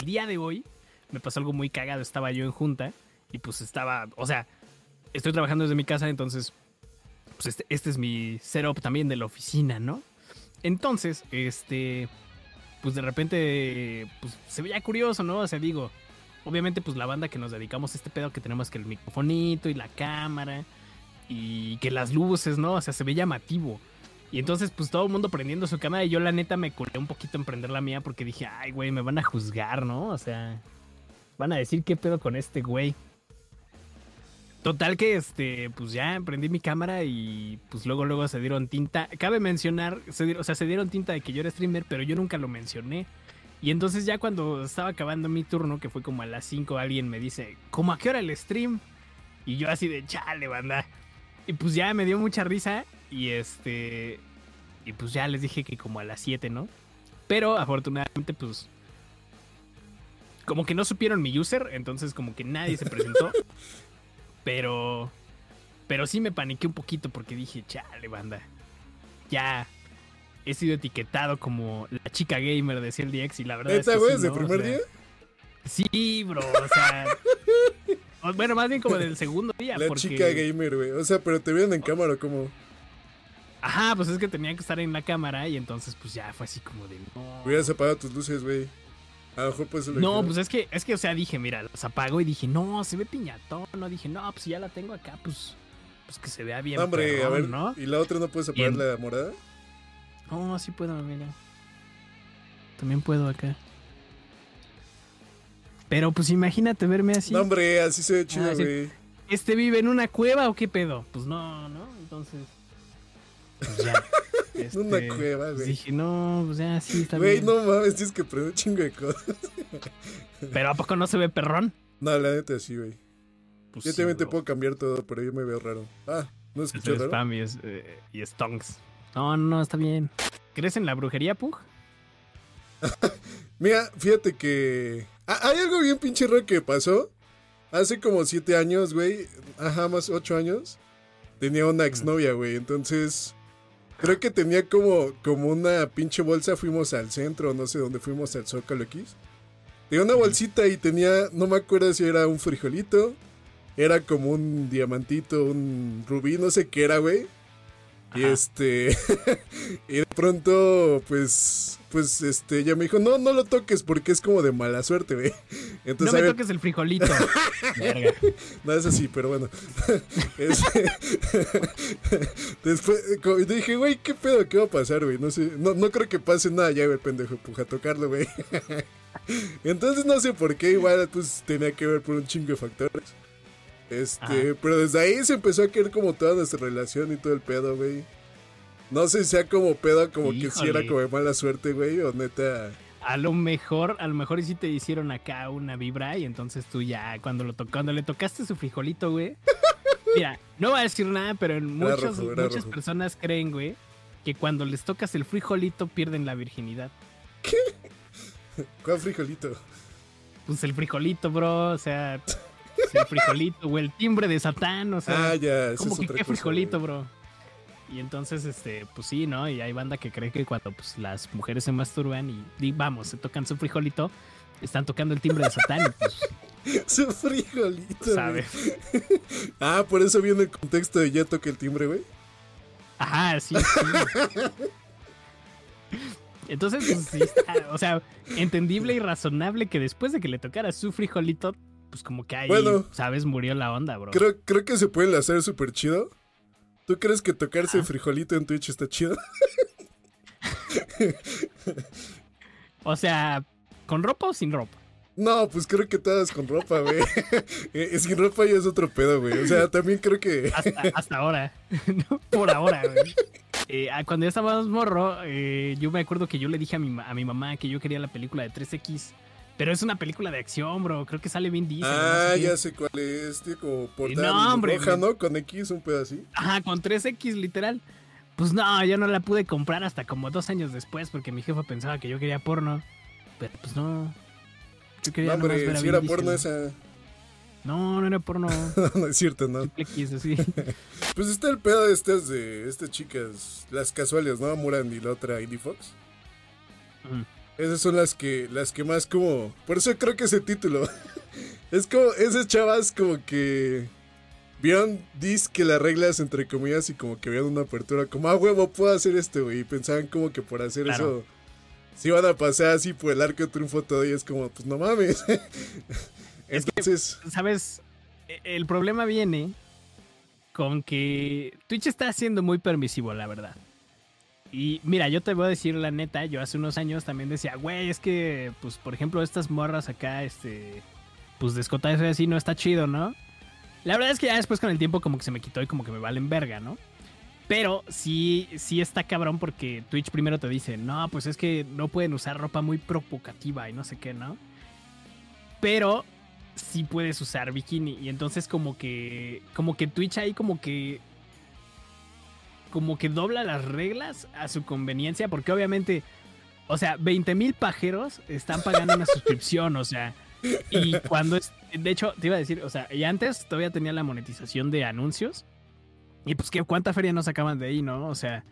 el día de hoy me pasó algo muy cagado. Estaba yo en junta y pues estaba, o sea, estoy trabajando desde mi casa, entonces, pues este, este es mi setup también de la oficina, ¿no? Entonces, este, pues de repente, pues se veía curioso, ¿no? O sea, digo, obviamente pues la banda que nos dedicamos a este pedo que tenemos que el microfonito y la cámara y que las luces, ¿no? O sea, se ve llamativo. Y entonces, pues todo el mundo prendiendo su cámara y yo la neta me culé un poquito en prender la mía porque dije, ay, güey, me van a juzgar, ¿no? O sea, van a decir qué pedo con este güey. Total que este, pues ya prendí mi cámara y pues luego luego se dieron tinta. Cabe mencionar, o sea, se dieron tinta de que yo era streamer, pero yo nunca lo mencioné. Y entonces ya cuando estaba acabando mi turno, que fue como a las 5, alguien me dice, ¿cómo a qué hora el stream? Y yo así de, chale, banda. Y pues ya me dio mucha risa y este. Y pues ya les dije que como a las 7, ¿no? Pero afortunadamente, pues. Como que no supieron mi user, entonces como que nadie se presentó. pero. Pero sí me paniqué un poquito porque dije, chale, banda. Ya he sido etiquetado como la chica gamer de CLDX y la verdad es que. güey, desde primer día? Sí, bro, o sea. bueno, más bien como del segundo día. La chica gamer, güey. O sea, pero te vieron en cámara, como. Ajá, pues es que tenía que estar en la cámara y entonces pues ya fue así como de no. Hubieras apagado tus luces, güey. A lo mejor pues No, pues es que, es que, o sea, dije, mira, los apago y dije, no, se ve piñatón. No, dije, no, pues ya la tengo acá, pues, pues que se vea bien. hombre, a ver, ¿no? ¿Y la otra no puedes apagar la morada? No, sí puedo, mira. También puedo acá. Pero pues imagínate verme así. No, hombre, así se ve chido, ah, güey. ¿Este vive en una cueva o qué pedo? Pues no, ¿no? Entonces. Pues ya. Este, una cueva, pues güey. dije, no, pues ya sí está bien. Güey, no mames, tienes que prender un chingo de cosas. Pero ¿a poco no se ve perrón? No, la neta sí, güey. Pues yo también te puedo cambiar todo, pero yo me veo raro. Ah, ¿no escuché raro? spam y, es, eh, y stonks. No, no, está bien. ¿Crees en la brujería, Pug? Mira, fíjate que... hay algo bien pinche raro que pasó. Hace como siete años, güey. Ajá, más ocho años. Tenía una exnovia, güey. Entonces Creo que tenía como, como una pinche bolsa. Fuimos al centro, no sé dónde fuimos, al Zócalo X. Tenía una bolsita y tenía, no me acuerdo si era un frijolito, era como un diamantito, un rubí, no sé qué era, güey. Y este. y de pronto, pues. Pues este, ella me dijo, no, no lo toques porque es como de mala suerte, güey. Entonces, no me toques el frijolito. no es así, pero bueno. Después dije, güey, ¿qué pedo? ¿Qué va a pasar, güey? No sé, no, no creo que pase nada ya, güey, pendejo, puja a tocarlo, güey. Entonces no sé por qué, igual, pues tenía que ver por un chingo de factores. Este, pero desde ahí se empezó a querer como toda nuestra relación y todo el pedo, güey. No sé si sea como pedo, como que si era como de mala suerte, güey, o neta. A lo mejor, a lo mejor sí te hicieron acá una vibra y entonces tú ya, cuando lo cuando le tocaste su frijolito, güey. Mira, no voy a decir nada, pero muchas personas creen, güey, que cuando les tocas el frijolito pierden la virginidad. ¿Qué? ¿Cuál frijolito? Pues el frijolito, bro, o sea, el frijolito, o el timbre de Satán, o sea. Ah, ya, como que qué frijolito, bro. Y entonces, este, pues sí, ¿no? Y hay banda que cree que cuando pues, las mujeres se masturban y, vamos, se tocan su frijolito, están tocando el timbre de Satán. pues, su frijolito. ¿Sabes? ah, por eso viene el contexto de ya toca el timbre, güey. Ajá, sí, sí. Entonces, pues sí o sea, entendible y razonable que después de que le tocara su frijolito, pues como que ahí, bueno, ¿sabes? Murió la onda, bro. Creo, creo que se puede hacer súper chido. ¿Tú crees que tocarse frijolito en Twitch está chido? o sea, ¿con ropa o sin ropa? No, pues creo que todas con ropa, güey. Eh, sin ropa ya es otro pedo, güey. O sea, también creo que. Hasta, ahora. Por ahora, güey. Eh, ah, cuando ya estábamos morro, eh, yo me acuerdo que yo le dije a mi, a mi mamá que yo quería la película de 3X. Pero es una película de acción, bro. Creo que sale bien Diesel. Ah, ya sé cuál es. Tío, como portada no, hombre, roja, ¿no? Con X, un pedo así. Ajá, con 3X, literal. Pues no, yo no la pude comprar hasta como dos años después porque mi jefa pensaba que yo quería porno. Pero pues no. Yo quería no, hombre, si era porno esa. No, no era porno. no es cierto, no. X, así. pues está el pedo de estas de estas chicas, las casuales, ¿no? Muran y la otra Indie Fox. Esas son las que, las que más como... Por eso creo que ese título. es como, esas chavas como que... Vieron que las reglas entre comillas y como que vieron una apertura como, ah, huevo, puedo hacer esto, güey. Y pensaban como que por hacer eso se iban a pasar así por el arco de triunfo todo y es como, pues no mames. Entonces... ¿sabes? E, el problema viene con que Twitch está siendo muy permisivo, la verdad. Y mira, yo te voy a decir la neta, yo hace unos años también decía, güey, es que, pues, por ejemplo, estas morras acá, este, pues, descotarse así no está chido, ¿no? La verdad es que ya después con el tiempo como que se me quitó y como que me valen verga, ¿no? Pero sí, sí está cabrón porque Twitch primero te dice, no, pues es que no pueden usar ropa muy provocativa y no sé qué, ¿no? Pero sí puedes usar bikini. Y entonces como que. Como que Twitch ahí como que. Como que dobla las reglas a su conveniencia. Porque obviamente. O sea, 20 mil pajeros están pagando una suscripción. O sea. Y cuando es. De hecho, te iba a decir, o sea, y antes todavía tenía la monetización de anuncios. Y pues que cuánta feria no sacaban de ahí, ¿no? O sea.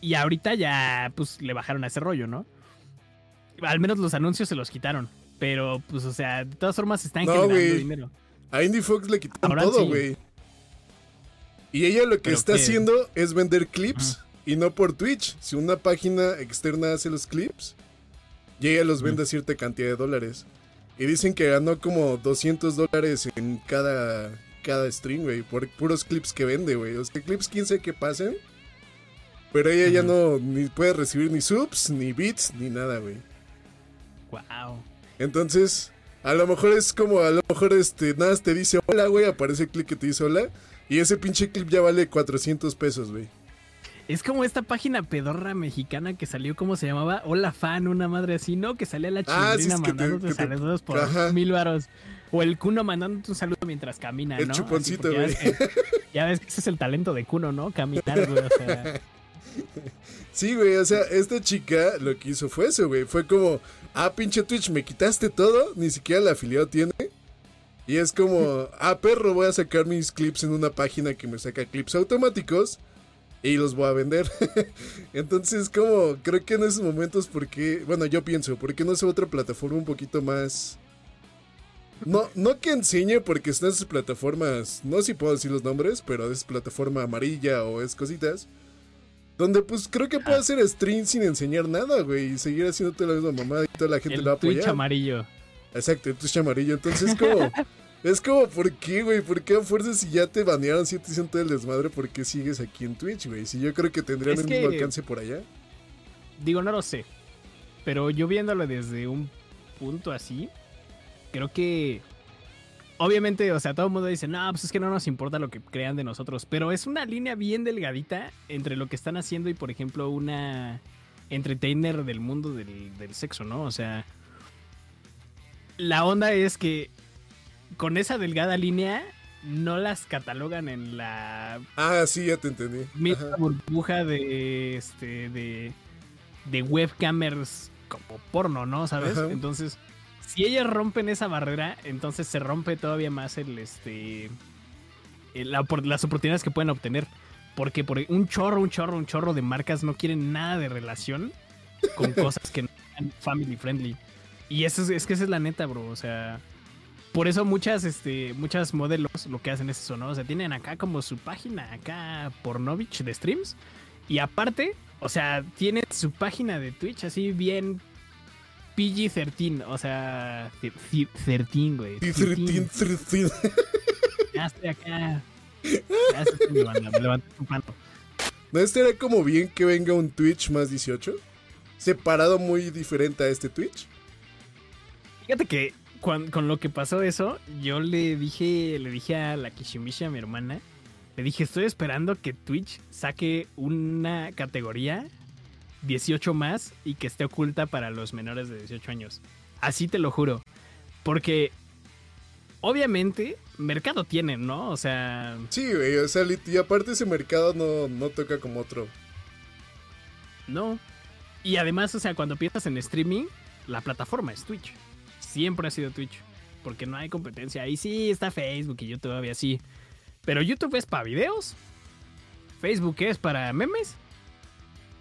Y ahorita ya, pues, le bajaron a ese rollo, ¿no? Al menos los anuncios se los quitaron. Pero, pues, o sea, de todas formas están generando dinero. A Indie Fox le quitaron todo, güey. Y ella lo que está haciendo es vender clips y no por Twitch. Si una página externa hace los clips, y ella los vende a cierta cantidad de dólares. Y dicen que ganó como 200 dólares en cada, cada stream, güey, por puros clips que vende, güey. O sea, clips 15 que pasen. Pero ella ya no ni puede recibir ni subs, ni bits, ni nada, güey. Wow. Entonces, a lo mejor es como, a lo mejor este, nada te dice hola, güey, aparece el clip que te dice hola. Y ese pinche clip ya vale 400 pesos, güey. Es como esta página pedorra mexicana que salió, ¿cómo se llamaba? Hola fan, una madre así, ¿no? Que salía la ah, chilindrina mandándote saludos por mil varos. O el Cuno mandándote un saludo mientras camina, ¿no? El chuponcito, güey. Ya, ves que ese es el talento de Cuno, ¿no? Caminar, güey, o sea... Sí, güey, o sea, esta chica lo que hizo fue eso, güey. Fue como, ah, pinche Twitch, me quitaste todo, ni siquiera el afiliado tiene. Y es como, ah, perro, voy a sacar mis clips en una página que me saca clips automáticos y los voy a vender. Entonces, como, creo que en esos momentos, porque, bueno, yo pienso, ¿por qué no es otra plataforma un poquito más... No, no que enseñe porque están esas plataformas, no sé si puedo decir los nombres, pero es plataforma amarilla o es cositas donde pues creo que puede ah. hacer stream sin enseñar nada, güey. Y seguir haciendo toda la misma mamada y toda la gente el lo va a apoyar. Twitch amarillo. Exacto, el Twitch amarillo. Entonces como... es como, ¿por qué, güey? ¿Por qué a fuerzas si ya te banearon, si te hicieron todo el desmadre, por qué sigues aquí en Twitch, güey? Si yo creo que tendrían el mismo alcance por allá. Digo, no lo sé. Pero yo viéndolo desde un punto así, creo que obviamente, o sea, todo el mundo dice, no, pues es que no nos importa lo que crean de nosotros, pero es una línea bien delgadita entre lo que están haciendo y, por ejemplo, una entertainer del mundo del, sexo, ¿no? O sea, la onda es que con esa delgada línea no las catalogan en la... Ah, sí, ya te entendí. Misma burbuja de, este, de, de webcamers como porno, ¿no? ¿Sabes? Entonces si ellas rompen esa barrera, entonces se rompe todavía más el este las oportunidades que pueden obtener. Porque por un chorro, un chorro, un chorro de marcas no quieren nada de relación con cosas que no sean family friendly. Y eso es, que esa es la neta, bro. O sea, por eso muchas, este, muchas modelos lo que hacen es eso, ¿no? O sea, tienen acá como su página acá por Novich de streams. Y aparte, o sea, tienen su página de Twitch así bien PG-13, o sea, 13, güey. 13, 13. Ya estoy acá. Ya estoy banda, me levanto un panto. ¿No estaría como bien que venga un Twitch más 18? Separado muy diferente a este Twitch. Fíjate que con, lo que pasó eso, yo le dije, le dije a la Kishimisha, mi hermana, le dije, estoy esperando que Twitch saque una categoría 18 más y que esté oculta para los menores de 18 años. Así te lo juro. Porque obviamente mercado tienen, ¿no? O sea... Sí, güey, o sea, y aparte ese mercado no, no toca como otro. No. Y además, o sea, cuando piensas en streaming, la plataforma es Twitch. Siempre ha sido Twitch. Porque no hay competencia. Ahí sí está Facebook y YouTube todavía sí. Pero YouTube es para videos. Facebook es para memes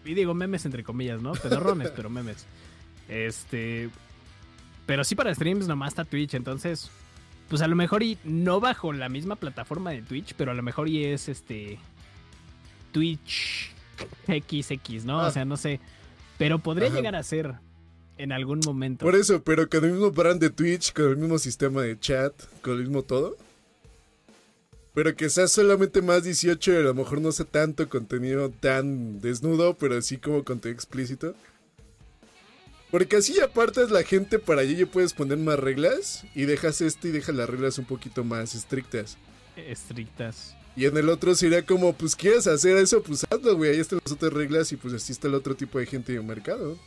y digo memes entre comillas, ¿no? Pedorrones, pero memes. Este. Pero sí para streams nomás está Twitch, entonces. Pues a lo mejor y no bajo la misma plataforma de Twitch, pero a lo mejor y es este. Twitch XX, ¿no? O Ah. sea, no sé. Pero podría Ajá. llegar a ser en algún momento. Por eso, pero con el mismo brand de Twitch, con el mismo sistema de chat, con el mismo todo. Pero que sea solamente más 18 y a lo mejor no sea tanto contenido tan desnudo, pero así como contenido explícito. Porque así apartas la gente para allí ya puedes poner más reglas y dejas este y dejas las reglas un poquito más estrictas. Estrictas. Y en el otro sería como, pues quieres hacer eso, pues hazlo, güey. Ahí están las otras reglas y pues así está el otro tipo de gente en el mercado.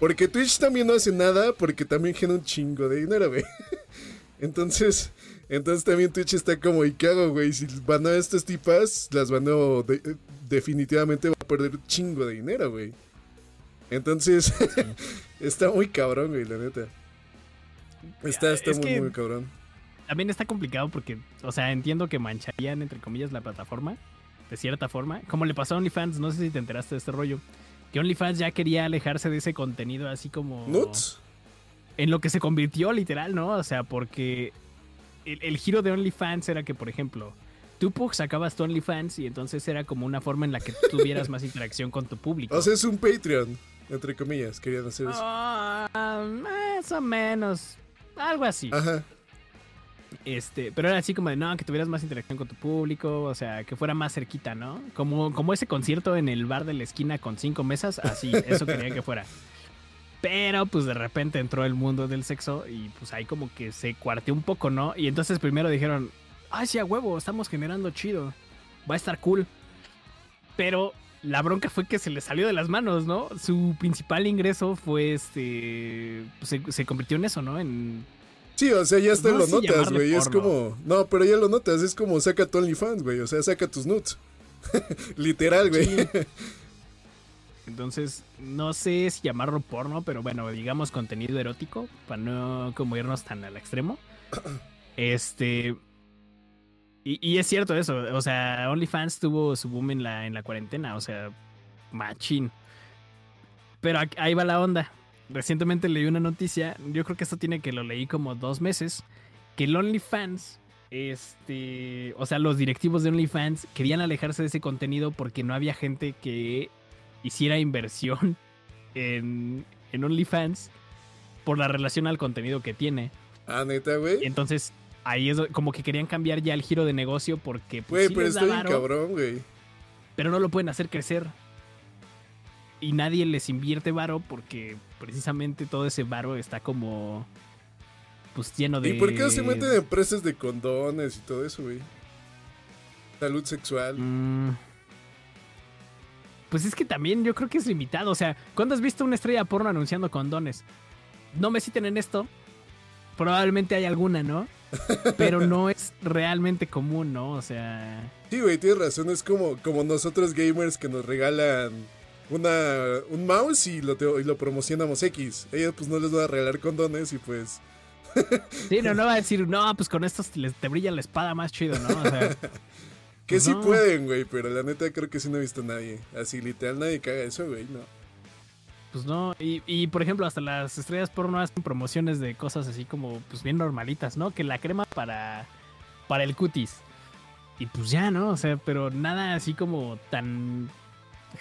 Porque Twitch también no hace nada porque también genera un chingo de dinero, güey. Entonces, entonces también Twitch está como, ¿y qué hago, güey? Si baneo a estas tipas, las baneo de- definitivamente va a perder un chingo de dinero, güey. Entonces, está muy cabrón, güey, la neta. Está, está Es muy, muy cabrón. También está complicado porque, o sea, entiendo que mancharían, entre comillas, la plataforma, de cierta forma. Como le pasó a OnlyFans, no sé si te enteraste de este rollo. Que OnlyFans ya quería alejarse de ese contenido así como... ¿Nuts? En lo que se convirtió literal, ¿no? O sea, porque el, el giro de OnlyFans era que, por ejemplo, tú sacabas tu OnlyFans y entonces era como una forma en la que tuvieras más interacción con tu público. O sea, es un Patreon, entre comillas, querían hacer eso. Ah, más o menos. Algo así. Ajá. Este, pero era así como de no, que tuvieras más interacción con tu público, o sea, que fuera más cerquita, ¿no? Como, como ese concierto en el bar de la esquina con cinco mesas, así, eso querían que fuera. Pero pues de repente entró el mundo del sexo y pues ahí como que se cuarteó un poco, ¿no? Y entonces primero dijeron, ay, sí, a huevo, estamos generando chido, va a estar cool. Pero la bronca fue que se le salió de las manos, ¿no? Su principal ingreso fue este, pues, se, se convirtió en eso, ¿no? En Sí, o sea, ya hasta No lo notas, güey. Es como. No, pero ya lo notas. Es como saca tu OnlyFans, güey. O sea, saca tus nudes. Literal, güey. Sí. Entonces, no sé si llamarlo porno, pero bueno, digamos contenido erótico, para no como irnos tan al extremo. Este. Y, y es cierto eso, o sea, OnlyFans tuvo su boom en la, en la cuarentena, o sea, machín. Pero ahí va la onda. Recientemente leí una noticia, yo creo que esto tiene que lo leí como dos meses, que el OnlyFans, este, o sea, los directivos de OnlyFans querían alejarse de ese contenido porque no había gente que hiciera inversión en, en OnlyFans por la relación al contenido que tiene. Ah, neta, güey. Entonces, ahí es como que querían cambiar ya el giro de negocio porque pues, Güey, sí pero les da está bien cabrón, güey. pero no lo pueden hacer crecer. Y nadie les invierte varo porque precisamente todo ese varo está como pues lleno de ¿Y por qué no se meten en empresas de condones y todo eso, güey? Salud sexual. Mm. Pues es que también yo creo que es limitado. O sea, ¿cuándo has visto una estrella porno anunciando condones? No me citen en esto. Probablemente hay alguna, ¿no? Pero no es realmente común, ¿no? O sea. Sí, güey, tienes razón. Es como, como nosotros gamers que nos regalan una, un mouse y lo, y lo promocionamos X. Ellos pues no les van a regalar condones y pues... Sí, no, no va a decir, no, pues con estos te brilla la espada más chido, ¿no? O sea, Que Pues sí no. pueden, güey, pero la neta creo que sí no he visto a nadie. Así, literal, nadie caga eso, güey, no. pues no. Y, y, por ejemplo, hasta las estrellas porno hacen promociones de cosas así como, pues bien normalitas, ¿no? Que la crema para, para el cutis. Y pues ya, ¿no? O sea, pero nada así como tan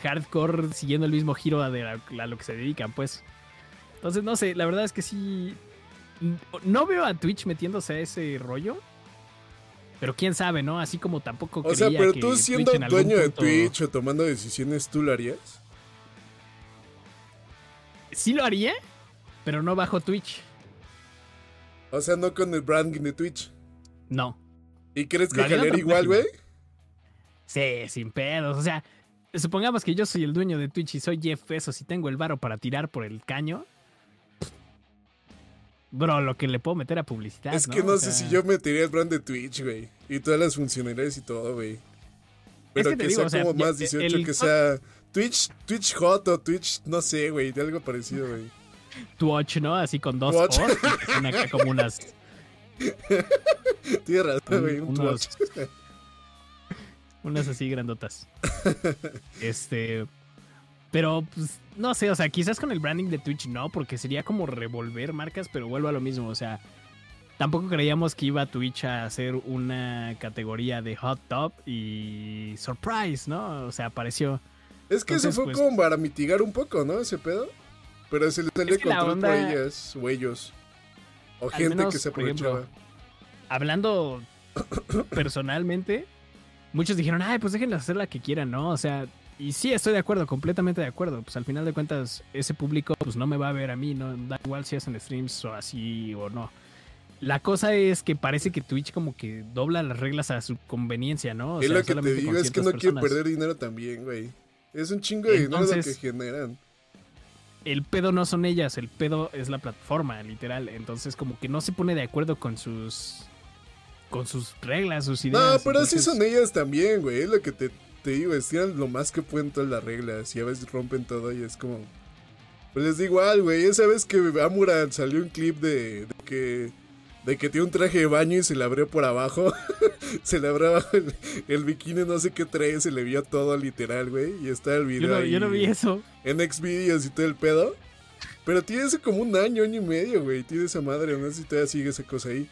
hardcore siguiendo el mismo giro de a, a lo que se dedican, pues. Entonces, no sé, la verdad es que sí. No veo a Twitch metiéndose a ese rollo. Pero quién sabe, ¿no? Así como tampoco O sea, pero que tú siendo dueño de punto- Twitch o tomando decisiones, ¿tú lo harías? Sí lo haría, pero no bajo Twitch. O sea, no con el branding de Twitch. No. ¿Y crees que otra igual, güey? Sí, sin pedos. O sea, supongamos que yo soy el dueño de Twitch y soy Jeff Bezos y tengo el varo para tirar por el caño. Bro, lo que le puedo meter a publicidad. Es que no O sé sea, si yo metería el brand de Twitch, güey. Y todas las funcionalidades y todo, güey. Pero que que, digo, sea o sea, como ya- más 18, el- que sea Twitch, Twitch Hot o Twitch, no sé, güey, de algo parecido, güey. Twitch, ¿no? Así con dos Twitch. O's. y son acá como unas. Un- güey, un unos- Twitch. Unas así grandotas. Este. Pero, pues, no sé, o sea, quizás con el branding de Twitch no, porque sería como revolver marcas, pero vuelvo a lo mismo, o sea, tampoco creíamos que iba Twitch a hacer una categoría de hot top y surprise, ¿no? O sea, apareció. Es que eso fue como para mitigar un poco, ¿no? Ese pedo. Pero se le salió es control por ellas o ellos. O gente que se aprovechaba. hablando personalmente, muchos dijeron, ay, pues déjenla hacer la que quieran, ¿no? O sea, y sí, estoy de acuerdo, completamente de acuerdo. Pues al final de cuentas, ese público pues no me va a ver a mí, no da igual si hacen streams o así o no. La cosa es que parece que Twitch como que dobla las reglas a su conveniencia, ¿no? es lo que te digo, es que no quiero perder dinero también, güey. Es un chingo de dinero lo que generan. El pedo no son ellas, el pedo es la plataforma, literal. Entonces como que no se pone de acuerdo con sus con sus reglas, sus ideas. No, pero así son ellas también, güey. Es lo que te, te digo, estiran lo más que pueden todas las reglas y a veces rompen todo y es como... Pues les digo igual, güey. Esa vez que Amuran salió un clip de, que... De que tiene un traje de baño y se le abrió por abajo. se le abrió el, bikini, no sé qué trae, se le vio todo literal, güey. Y está el video. Yo no, yo no vi eso. En Xvideos y todo el pedo. Pero tiene como un año, año y medio, güey. Tiene esa madre, no sé si todavía sigue esa cosa ahí.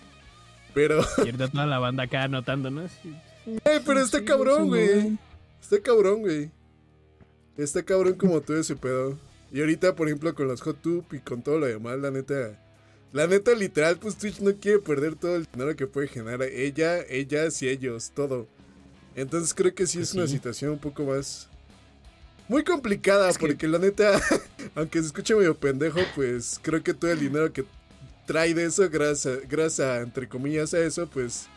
Pero. Y toda la banda acá anotando, ¿no? Eh, pero está cabrón, güey. Está cabrón, güey. Está cabrón como todo ese pedo. Y ahorita, por ejemplo, con los hot tube y con todo lo demás, la neta. La neta, literal, pues Twitch no quiere perder todo el dinero que puede generar ella, ellas y ellos, todo. Entonces creo que sí es una situación un poco más. Muy complicada, porque la neta, aunque se escuche medio pendejo, pues creo que todo el dinero que trae de eso, gracias, gracias entre comillas a eso, pues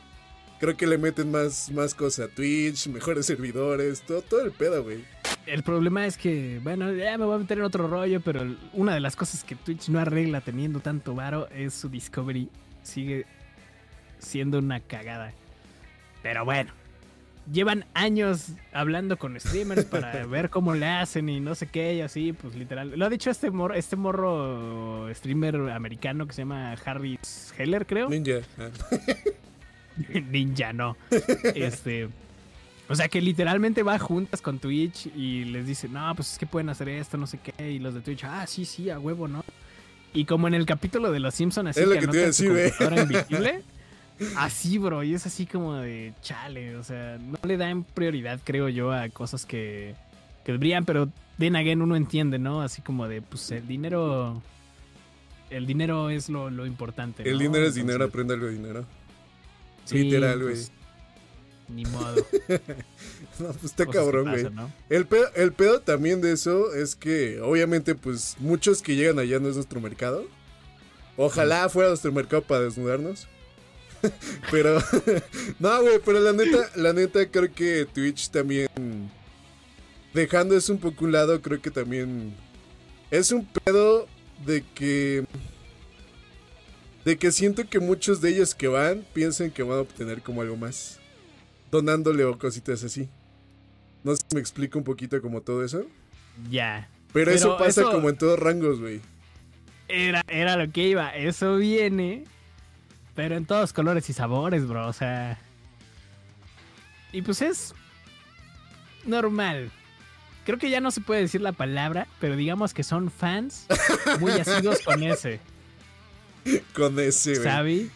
creo que le meten más, más cosas a Twitch, mejores servidores, todo, todo el pedo, güey. El problema es que, bueno, ya me voy a meter en otro rollo, pero una de las cosas que Twitch no arregla teniendo tanto varo es su Discovery. Sigue siendo una cagada. Pero bueno, llevan años hablando con streamers para ver cómo le hacen y no sé qué, y así, pues literal. Lo ha dicho este morro, este morro streamer americano que se llama Harry Heller, creo. Ninja. Ninja, no. Este. O sea que literalmente va juntas con Twitch y les dice, no, pues es que pueden hacer esto, no sé qué. Y los de Twitch, ah, sí, sí, a huevo, ¿no? Y como en el capítulo de Los Simpsons, así es lo que, te decir, invisible. Así, bro, y es así como de chale, o sea, no le dan prioridad, creo yo, a cosas que, que deberían, pero then again uno entiende, ¿no? Así como de, pues el dinero, el dinero es lo, lo importante. El dinero es dinero, aprende algo de dinero. Literal, güey. Pues, ni modo. no, pues está cabrón, güey. El, pedo, el pedo también de eso es que, obviamente, pues muchos que llegan allá no es nuestro mercado. Ojalá fuera nuestro mercado para desnudarnos. pero, no, güey, pero la neta, la neta creo que Twitch también, dejando eso un poco un lado, creo que también es un pedo de que, de que siento que muchos de ellos que van piensan que van a obtener como algo más, donándole o cositas así. No sé si me explico un poquito como todo eso. Ya. Pero, eso pasa como en todos rangos, güey. Era, era lo que iba. Eso viene pero en todos colores y sabores, bro. O sea. Y pues es. Normal. Creo que ya no se puede decir la palabra, pero digamos que son fans muy asidos con ese. Con ese, güey. ¿Sabi?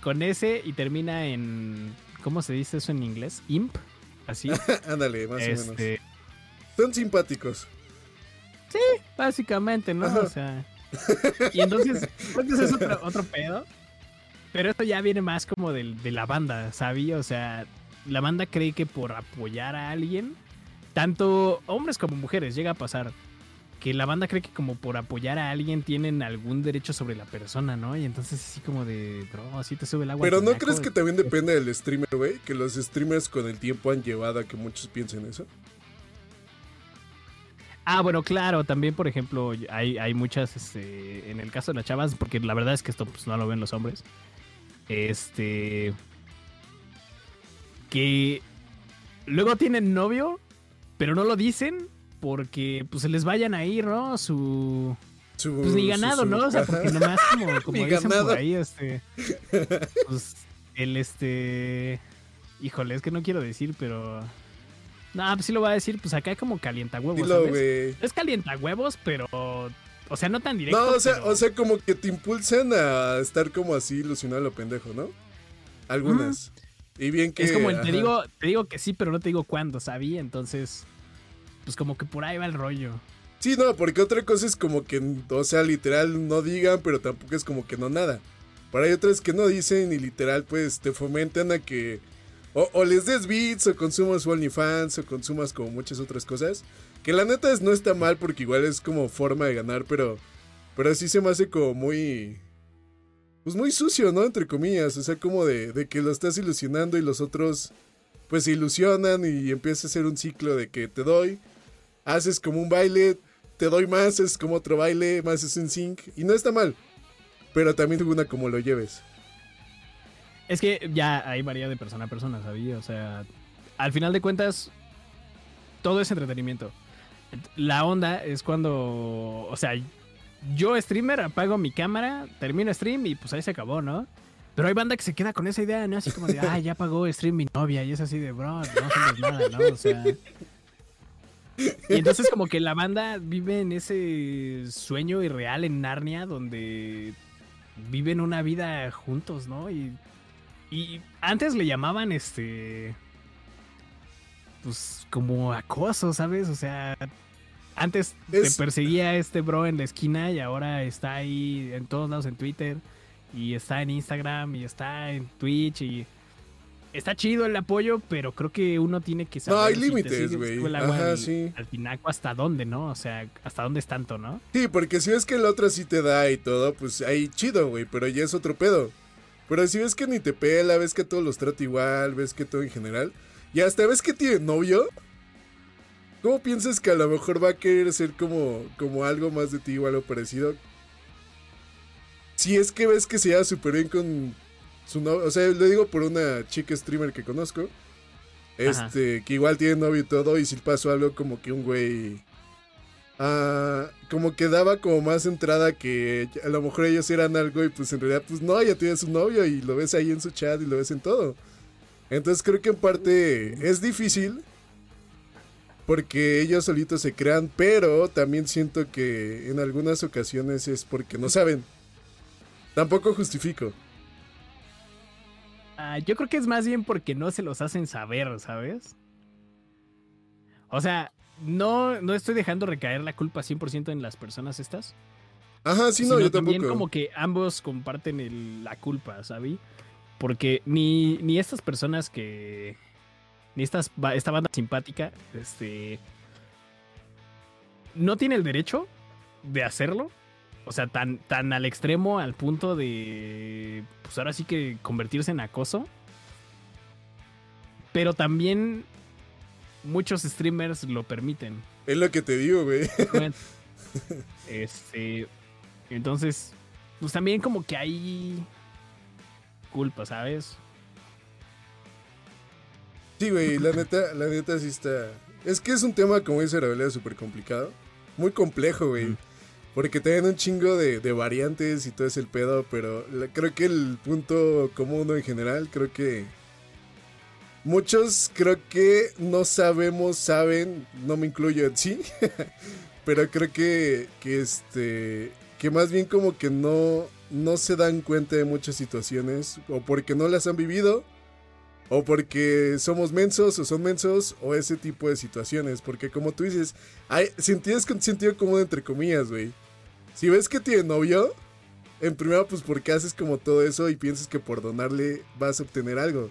Con ese y termina en. ¿Cómo se dice eso en inglés? Imp. Así. Ándale, más o menos. Este, son simpáticos. Sí, básicamente, ¿no? O sea. Y entonces, entonces es otro, otro pedo. Pero esto ya viene más como de, de la banda, ¿sabía? O sea, la banda cree que por apoyar a alguien, tanto hombres como mujeres, llega a pasar que la banda cree que como por apoyar a alguien tienen algún derecho sobre la persona, ¿no? Y entonces así como de, bro, así te sube el agua. Pero ¿no crees que también depende del streamer, güey? Que los streamers con el tiempo han llevado a que muchos piensen eso. Ah, bueno, claro, también, por ejemplo, hay, hay muchas, este, en el caso de las chavas, porque la verdad es que esto pues, no lo ven los hombres, este. Que luego tienen novio, pero no lo dicen porque pues se les vayan a ir, ¿no? Su. pues ni ganado, ¿no? O sea, porque nomás como, como dicen por ahí, este. Pues el este. Híjole, es que no quiero decir, pero. No, pues sí lo voy a decir, pues acá como calienta huevos. Dilo, ¿sabes? Es calienta huevos, pero. O sea, no tan directo. No, o sea, pero- o sea, como que te impulsan a estar como así ilusionado a lo pendejo, ¿no? Algunas. Y bien que. es como el te digo, te digo que sí, pero no te digo cuándo, ¿sabí? Entonces, pues como que por ahí va el rollo. Sí, no, porque otra cosa es como que, o sea, literal no digan, pero tampoco es como que no nada. Pero hay otras que no dicen y literal pues te fomentan a que o, o les des beats o consumas OnlyFans o consumas como muchas otras cosas. Que la neta es, no está mal porque igual es como forma de ganar, pero, pero sí se me hace como muy... Pues muy sucio, ¿no? Entre comillas, o sea, como de, de que lo estás ilusionando y los otros pues se ilusionan y empieza a ser un ciclo de que te doy, haces como un baile, te doy más, es como otro baile, más es un sync. Y no está mal. Pero también una como lo lleves. Es que ya ahí varía de persona a persona, ¿sabí? O sea, al final de cuentas, todo es entretenimiento. La onda es cuando, o sea, yo streamer apago mi cámara, termino stream y pues ahí se acabó, ¿no? Pero hay banda que se queda con esa idea, ¿no? Así como de, ah, ya apagó stream mi novia y es así de, bro, no somos nada, ¿no? O sea... Y entonces como que la banda vive en ese sueño irreal en Narnia donde viven una vida juntos, ¿no? Y, y antes le llamaban este... Pues como acoso, ¿sabes? O sea, antes Es- te perseguía este bro en la esquina y ahora está ahí en todos lados en Twitter y está en Instagram y está en Twitch y está chido el apoyo, pero creo que uno tiene que saber No, hay si límites, güey. al- sí. al tinaco hasta dónde, ¿no? O sea, hasta dónde es tanto, ¿no? Sí, porque si ves que el otro sí te da y todo, pues ahí chido, güey. Pero ya es otro pedo. Pero si ves que ni te pela, ves que a todos los trata igual, ves que todo en general. Y hasta ves que tiene novio. ¿Cómo piensas que a lo mejor va a querer ser como, como algo más de ti o algo parecido? Si es que ves que se lleva súper bien con su novio. O sea, lo digo por una chica streamer que conozco. Ajá. Este, que igual tiene novio y todo. Y si pasó algo como que un güey. ah, como que daba como más entrada que a lo mejor ellos eran algo y pues en realidad pues no, ya tiene su novio y lo ves ahí en su chat y lo ves en todo. Entonces creo que en parte es difícil porque ellos solitos se crean, pero también siento que en algunas ocasiones es porque no saben. Tampoco justifico. Ah, yo creo que es más bien porque no se los hacen saber, ¿sabes? O sea, no, no estoy dejando recaer la culpa 100% en las personas estas. Ajá, sí, no, yo también tampoco. como que ambos comparten el- la culpa, ¿sabes? Porque ni, ni estas personas que... Ni estas, esta banda simpática, este... No tiene el derecho de hacerlo. O sea, tan, tan al extremo, al punto de... Pues ahora sí que convertirse en acoso. Pero también muchos streamers lo permiten. Es lo que te digo, güey. Bueno, este. Entonces, pues también como que hay culpa, ¿sabes? Sí, güey, la neta, la neta sí está. Es que es un tema, como dice Rebelde, súper complicado. Muy complejo, güey. Mm. Porque tienen un chingo de, de variantes y todo es el pedo, pero la- creo que el punto común en general, creo que muchos creo que no sabemos, saben, no me incluyo en sí, pero creo que, que este, que más bien como que no, no se dan cuenta de muchas situaciones, o porque no las han vivido, o porque somos mensos o son mensos, o ese tipo de situaciones, porque como tú dices, hay, con sentido común entre comillas, güey. Si ves que tiene novio, en primera, pues porque haces como todo eso y piensas que por donarle vas a obtener algo.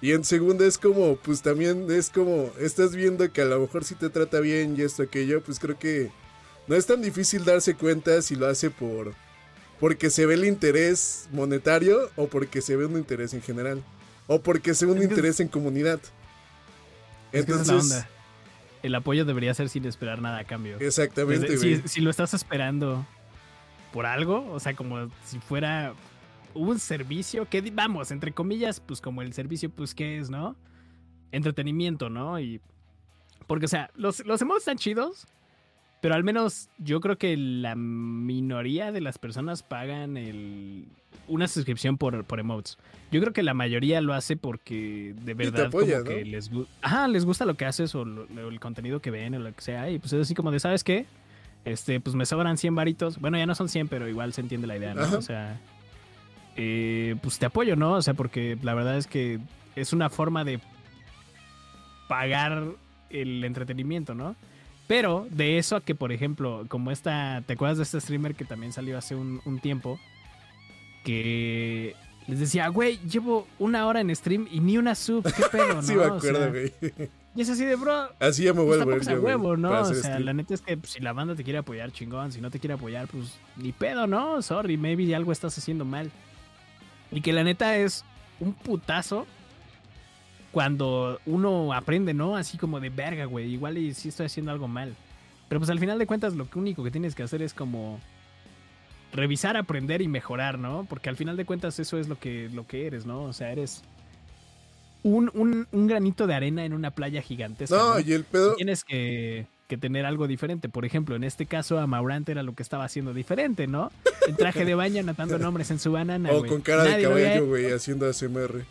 Y en segunda es como, pues también es como, estás viendo que a lo mejor si te trata bien y esto, aquello, pues creo que no es tan difícil darse cuenta si lo hace por, porque se ve el interés monetario o porque se ve un interés en general. O porque se ve un interés en comunidad. Entonces. El apoyo debería ser sin esperar nada a cambio. exactamente, Desde- si, lo estás esperando por algo, o sea, como si fuera un servicio, que vamos, entre comillas, pues como el servicio, pues qué es, ¿no? Entretenimiento, ¿no? Y porque, o sea, los, los emotes están chidos, pero al menos yo creo que la minoría de las personas pagan el, una suscripción por, por emotes. Yo creo que la mayoría lo hace porque de verdad apoya, como que ¿no? les, gu- Ajá, les gusta lo que haces o lo- lo- el contenido que ven o lo que sea. Y pues es así como de, ¿sabes qué? Este, pues me sobran 100 varitos. Bueno, ya no son 100, pero igual se entiende la idea, ¿no? Ajá. O sea, eh, pues te apoyo, ¿no? O sea, porque la verdad es que es una forma de pagar el entretenimiento, ¿no? Pero de eso a que, por ejemplo, como esta, ¿te acuerdas de este streamer que también salió hace un, un tiempo? Que les decía, güey, llevo una hora en stream y ni una sub, qué pedo, ¿no? sí, me O acuerdo, sea, güey. y es así de, bro, Así ya me pues vuelvo a tampoco ver es a yo, güey, huevo, ¿no? O sea, stream. la neta es que pues, si la banda te quiere apoyar, chingón. Si no te quiere apoyar, pues ni pedo, ¿no? Sorry, maybe algo estás haciendo mal. Y que la neta es un putazo cuando uno aprende, ¿no? Así como de verga, güey. Igual y sí estoy haciendo algo mal. Pero pues al final de cuentas lo único que tienes que hacer es como revisar, aprender y mejorar, ¿no? Porque al final de cuentas eso es lo que, lo que eres, ¿no? O sea, eres un, un- un granito de arena en una playa gigantesca. No, ¿no? y el pedo. tienes que, que tener algo diferente. Por ejemplo, en este caso, Amaurant era lo que estaba haciendo diferente, ¿no? En traje de baño, anotando nombres en su banana. O con cara de Nadie caballo, güey, haciendo ASMR.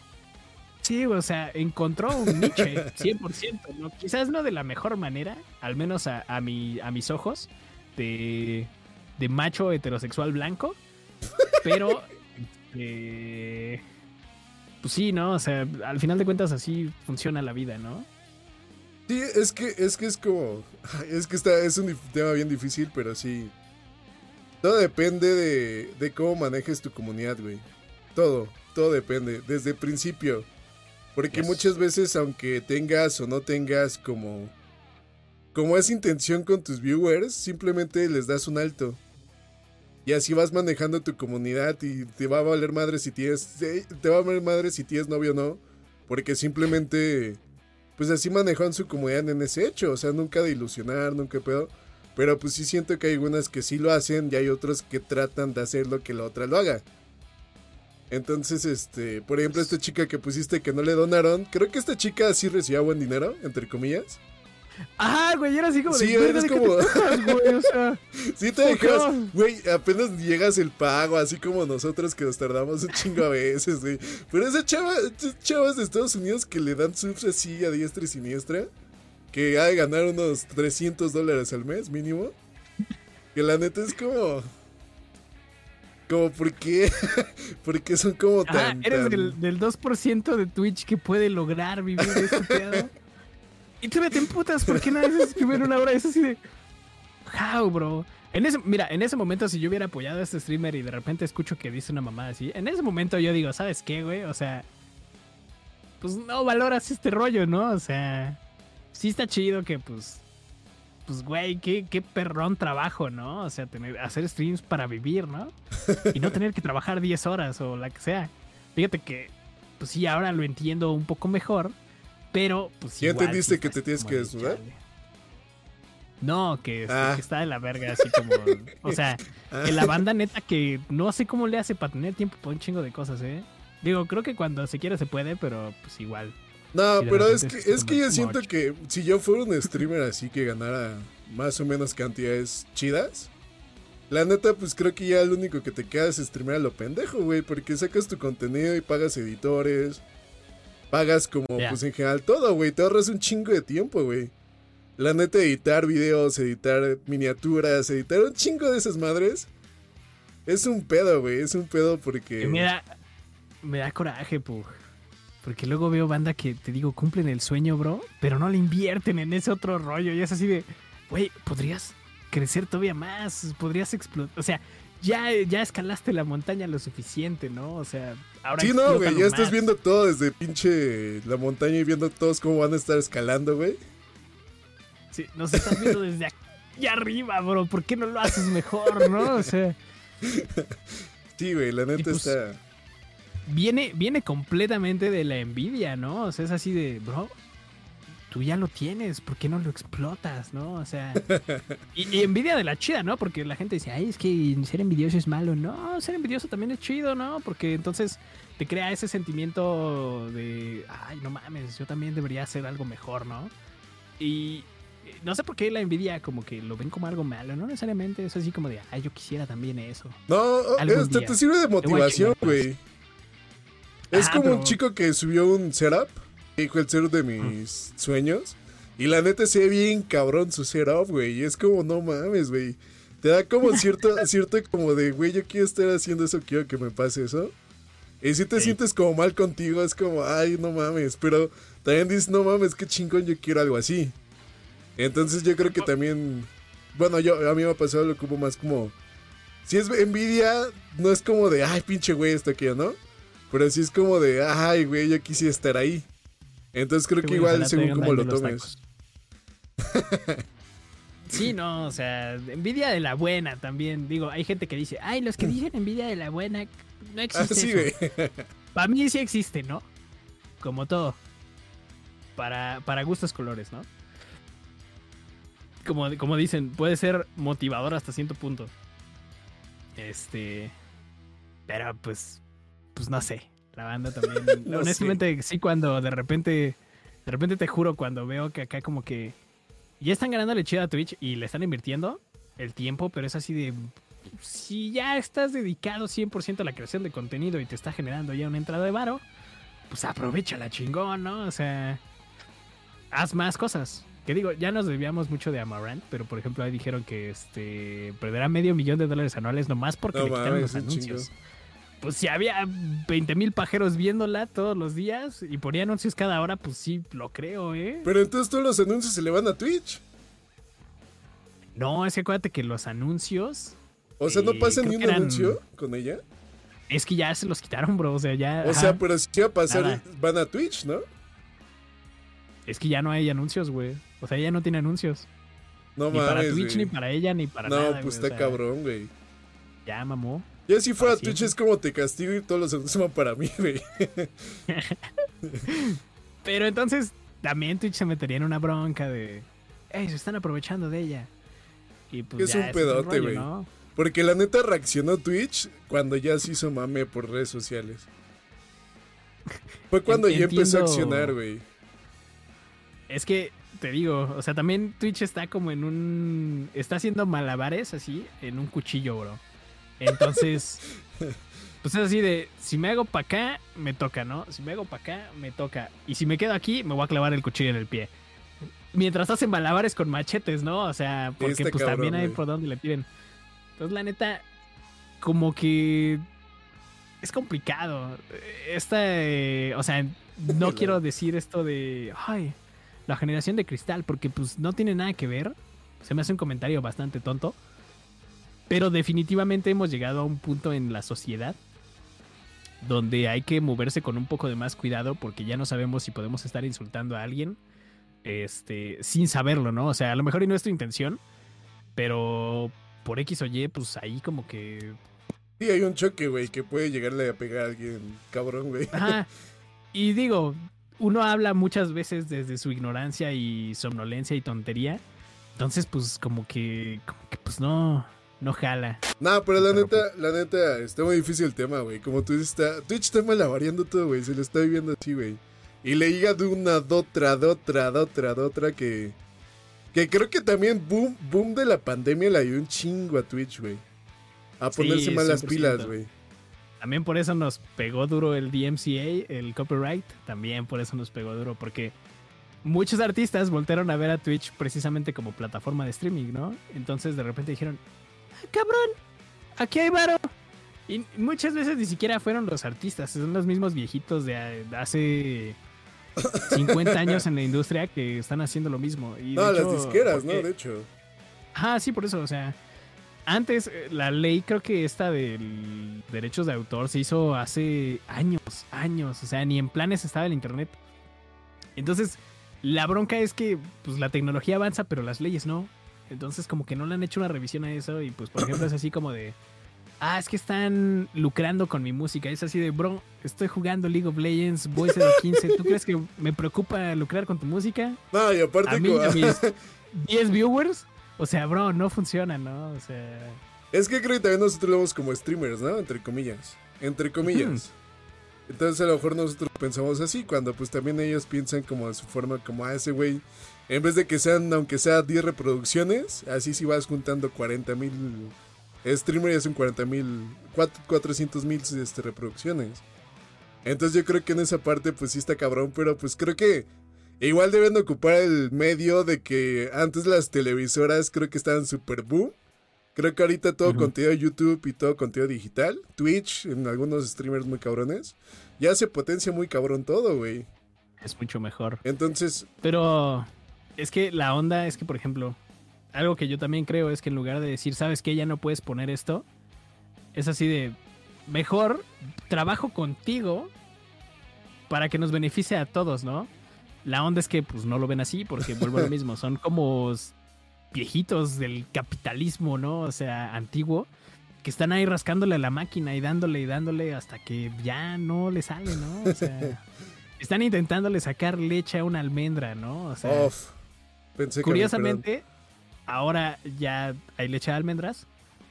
Sí, o sea, encontró un niche 100%, ¿no? Quizás no de la mejor manera, al menos a, a, mi, a mis ojos, de, de macho heterosexual blanco, pero, eh, pues sí, ¿no? O sea, al final de cuentas así funciona la vida, ¿no? Sí, es que es que es como es que está es un tema bien difícil, pero sí todo depende de, de cómo manejes tu comunidad, güey. Todo, todo depende desde el principio. Porque Yes. muchas veces aunque tengas o no tengas como como esa intención con tus viewers, simplemente les das un alto. Y así vas manejando tu comunidad y te va a valer madre si tienes te va a valer madre si tienes novio o no, porque simplemente pues así manejaron su comunidad en ese hecho. O sea, nunca de ilusionar, nunca pedo. Pero pues sí siento que hay algunas que sí lo hacen y hay otros que tratan de hacer lo que la otra lo haga. Entonces, este, por ejemplo, esta chica que pusiste que no le donaron, creo que esta chica sí recibía buen dinero, entre comillas. Ajá, güey, era así como de, Sí, "Verga, eres ¿de qué como- te quejas, güey? O sea, Sí te dejas, güey, apenas llegas el pago, así como nosotros que nos tardamos un chingo a veces, güey. Pero esa chava, chavas de Estados Unidos que le dan subs así a diestra y siniestra, que ha de ganar unos 300 dólares al mes mínimo, que la neta es como... Como, ¿por qué? ¿Por qué son como ajá, tan... eres tan- del, del 2% de Twitch que puede lograr vivir este pedo. Y tú te emputas porque nadie se suscribió en una hora. Es así de. How, bro. En ese, mira, en ese momento, si yo hubiera apoyado a este streamer y de repente escucho que dice una mamada así, en ese momento yo digo, ¿sabes qué, güey? O sea, pues no valoras este rollo, ¿no? O sea, sí está chido que, pues, pues, güey, qué, qué perrón trabajo, ¿no? O sea, tener, hacer streams para vivir, ¿no? Y no tener que trabajar 10 horas o la que sea. Fíjate que, pues sí, ahora lo entiendo un poco mejor, pero, pues ¿Ya igual entendiste que te tienes que de, desnudar? No, que, este, Ah. que está de la verga, así como. O sea, Ah, que la banda neta que no sé cómo le hace para tener tiempo para un chingo de cosas, ¿eh? Digo, creo que cuando se quiere se puede, pero pues igual. No, pero es que, es que yo siento que si yo fuera un streamer así que ganara más o menos cantidades chidas, la neta, pues creo que ya lo único que te queda es streamer a lo pendejo, güey, porque sacas tu contenido y pagas editores, pagas como, pues en general todo, güey, te ahorras un chingo de tiempo, güey. La neta, editar videos, editar miniaturas, editar un chingo de esas madres, es un pedo, güey, es un pedo porque... Me da, me da coraje, pug. Porque luego veo banda que, te digo, cumplen el sueño, bro, pero no le invierten en ese otro rollo. Y es así de, güey, podrías crecer todavía más, podrías explotar. O sea, ya, ya escalaste la montaña lo suficiente, ¿no? O sea, ahora Sí, no, güey, ya estás viendo todo desde pinche la montaña y viendo todos cómo van a estar escalando, güey. Sí, nos estás viendo desde aquí arriba, bro. ¿Por qué no lo haces mejor, no? O sea, Sí, güey, la neta pues, está... viene, viene completamente de la envidia, ¿no? O sea, es así de, bro, tú ya lo tienes, ¿por qué no lo explotas, no? O sea, y, y envidia de la chida, ¿no? Porque la gente dice, ay, es que ser envidioso es malo. No, ser envidioso también es chido, ¿no? Porque entonces te crea ese sentimiento de, ay, no mames, yo también debería hacer algo mejor, ¿no? Y no sé por qué la envidia como que lo ven como algo malo, no necesariamente es así como de, ay, yo quisiera también eso. No, este, te sirve de motivación, güey. Es Ah, como un chico que subió un setup, que dijo el setup de mis sueños. Y la neta se ve bien cabrón su setup, güey. Y es como, no mames, güey. Te da como cierto, cierto como de, güey, yo quiero estar haciendo eso, quiero que me pase eso. Y si te Sí. sientes como mal contigo, es como, ay, no mames. Pero también dices, no mames, qué chingón, yo quiero algo así. Entonces yo creo que también, bueno, yo a mí me ha pasado lo como más como, si es envidia, no es como de, ay, pinche güey, esto aquí, ¿no? Pero sí es como de, ay, güey, yo quisiera estar ahí. Entonces creo que igual según como lo tomes. Sí, no, o sea, envidia de la buena también. Digo, hay gente que dice, ay, los que dicen envidia de la buena, no Ah, existe sí, eso. güey. Para mí sí existe, ¿no? Como todo. Para, para gustos colores, ¿no? Como, como dicen, puede ser motivador hasta cierto punto. Este. Pero pues. Pues no sé. La banda también. No honestamente, sí, cuando de repente. De repente te juro, cuando veo que acá como que. Ya están ganándole chido a Twitch y le están invirtiendo el tiempo, pero es así de. Si ya estás dedicado 100% a la creación de contenido y te está generando ya una entrada de varo, pues aprovechala chingón, ¿no? O sea, haz más cosas. Que digo, ya nos desviamos mucho de Amarant, pero por ejemplo ahí dijeron que este perderá medio millón de dólares anuales nomás porque No le quitaron los un anuncios. Pues si había 20 mil pajeros viéndola todos los días y ponía anuncios cada hora, pues sí, lo creo, ¿eh? Pero entonces todos los anuncios se le van a Twitch. No, es que acuérdate que los anuncios O sea, no Eh, pasa ni un eran- anuncio con ella. es que ya se los quitaron, bro. O sea, ya. O sea, pero si va a pasar, Nada. van a Twitch, ¿no? Es que ya no hay anuncios, güey. O sea, ella no tiene anuncios. No ni para Twitch, ni para ella, ni para No, nada. pues güey, está o sea, cabrón, güey. Ya, mamó. Ya si fuera Para Twitch es como te castigo y todos los anuncios van para mí, güey. Pero entonces también Twitch se metería en una bronca de. ¡Ey, se están aprovechando de ella! Y pues Es ya un pedote, güey. ¿no? Porque la neta reaccionó Twitch cuando ya se hizo mame por redes sociales. Fue cuando ya empezó a Entiendo. accionar, güey. Es que te digo, o sea, también Twitch está como en un. Está haciendo malabares así en un cuchillo, bro. Entonces. Pues es así de, si me hago para acá, me toca, ¿no? Si me hago para acá, me toca. Y si me quedo aquí, me voy a clavar el cuchillo en el pie. Mientras hacen malabares con machetes, ¿no? O sea, porque está pues cabrón, también hay por donde le tiren. Entonces, la neta, como que es complicado. Esta, eh, o sea, no quiero decir esto de, ay, la generación de cristal, porque pues no tiene nada que ver. Se me hace un comentario bastante tonto. Pero definitivamente hemos llegado a un punto en la sociedad donde hay que moverse con un poco de más cuidado porque ya no sabemos si podemos estar insultando a alguien este, sin saberlo, ¿no? O sea, a lo mejor y no es tu intención, pero por X o Y, pues ahí como que... Sí, hay un choque, güey, que puede llegarle a pegar a alguien cabrón, güey. Ajá. Y digo, uno habla muchas veces desde su ignorancia y somnolencia y tontería. Entonces, pues como que, como que pues no, no jala. No, pero la Pero, neta, la neta, está muy difícil el tema, güey. Como tú dices, está, Twitch está malabareando todo, güey. Se lo está viviendo así, güey. Y le llega de una, dotra, dotra, dotra, dotra que... Que creo que también boom, boom de la pandemia le ayudó un chingo a Twitch, güey. A Sí, ponerse más las 100%. pilas, güey. También por eso nos pegó duro el DMCA, el copyright. También por eso nos pegó duro, porque muchos artistas voltearon a ver a Twitch precisamente como plataforma de streaming, ¿no? Entonces de repente dijeron, "Ah, cabrón, aquí hay varo. Y muchas veces ni siquiera fueron los artistas, son los mismos viejitos de, de hace 50 años en la industria que están haciendo lo mismo. Y de No, las disqueras, ¿no? De hecho. Ah, sí, por eso, o sea. Antes, eh, la ley, creo que esta del derechos de autor se hizo hace años, años. O sea, ni en planes estaba el internet. Entonces, la bronca es que pues la tecnología avanza, pero las leyes no. Entonces, como que no le han hecho una revisión a eso. Y pues, por ejemplo, es así como de. Ah, es que están lucrando con mi música. Es así de, bro, estoy jugando League of Legends, voy 015. ¿Tú crees que me preocupa lucrar con tu música? No, y aparte, a mí, como- a mis 10 viewers. O sea, bro, no funciona, ¿no? O sea, es que creo que también nosotros lo vemos como streamers, ¿no? Entre comillas. Entre comillas. Entonces a lo mejor nosotros pensamos así, cuando pues también ellos piensan como de su forma, como a ese güey, en vez de que sean, aunque sea 10 reproducciones, así si vas juntando 40 mil streamers y hacen 40 mil, 400 mil este, reproducciones. Entonces yo creo que en esa parte pues sí está cabrón, pero pues creo que igual deben ocupar el medio de que antes las televisoras creo que estaban super boom. Creo que ahorita todo contenido de YouTube y todo contenido digital, Twitch, en algunos streamers muy cabrones, ya se potencia muy cabrón todo, güey. Es mucho mejor. Entonces... Pero es que la onda es que, por ejemplo, algo que yo también creo es que en lugar de decir, ¿sabes qué? Ya no puedes poner esto, es así de, mejor trabajo contigo para que nos beneficie a todos, ¿no? La onda es que pues no lo ven así porque vuelvo a lo mismo, son como viejitos del capitalismo, ¿no? O sea, antiguo, que están ahí rascándole a la máquina y dándole y dándole hasta que ya no le sale, ¿no? O sea, están intentándole sacar leche a una almendra, ¿no? O sea, curiosamente, ahora ya hay leche de almendras,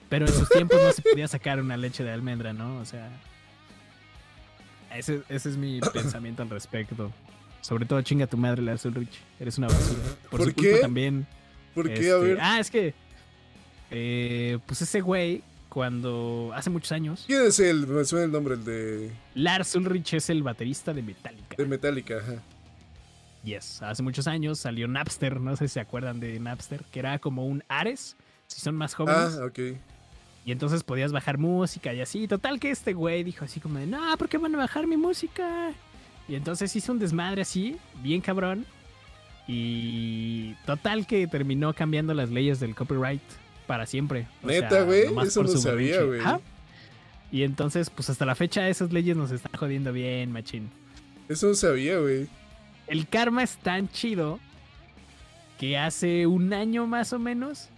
pero en sus tiempos no se podía sacar una leche de almendra, ¿no? O sea, ese, ese es mi pensamiento al respecto. Sobre todo, chinga tu madre, Lars Ulrich. Eres una basura. Por, su qué? también. ¿Por qué? A este, ver. Ah, es que. Eh, pues ese güey, cuando. Hace muchos años. ¿Quién es él? Me suena el nombre, el de. Lars Ulrich es el baterista de Metallica. De Metallica, ajá. Yes. Hace muchos años salió Napster. No sé si se acuerdan de Napster. Que era como un Ares. Si son más jóvenes. Ah, ok. Y entonces podías bajar música y así. Total que este güey dijo así como de, no, ¿por qué van a bajar mi música? Y entonces hizo un desmadre así, bien cabrón. Y total que terminó cambiando las leyes del copyright para siempre. Neta, güey, eso no sabía, güey. Y entonces, pues hasta la fecha esas leyes nos están jodiendo bien, machín. Eso no sabía, güey. El karma es tan chido que hace un año más o menos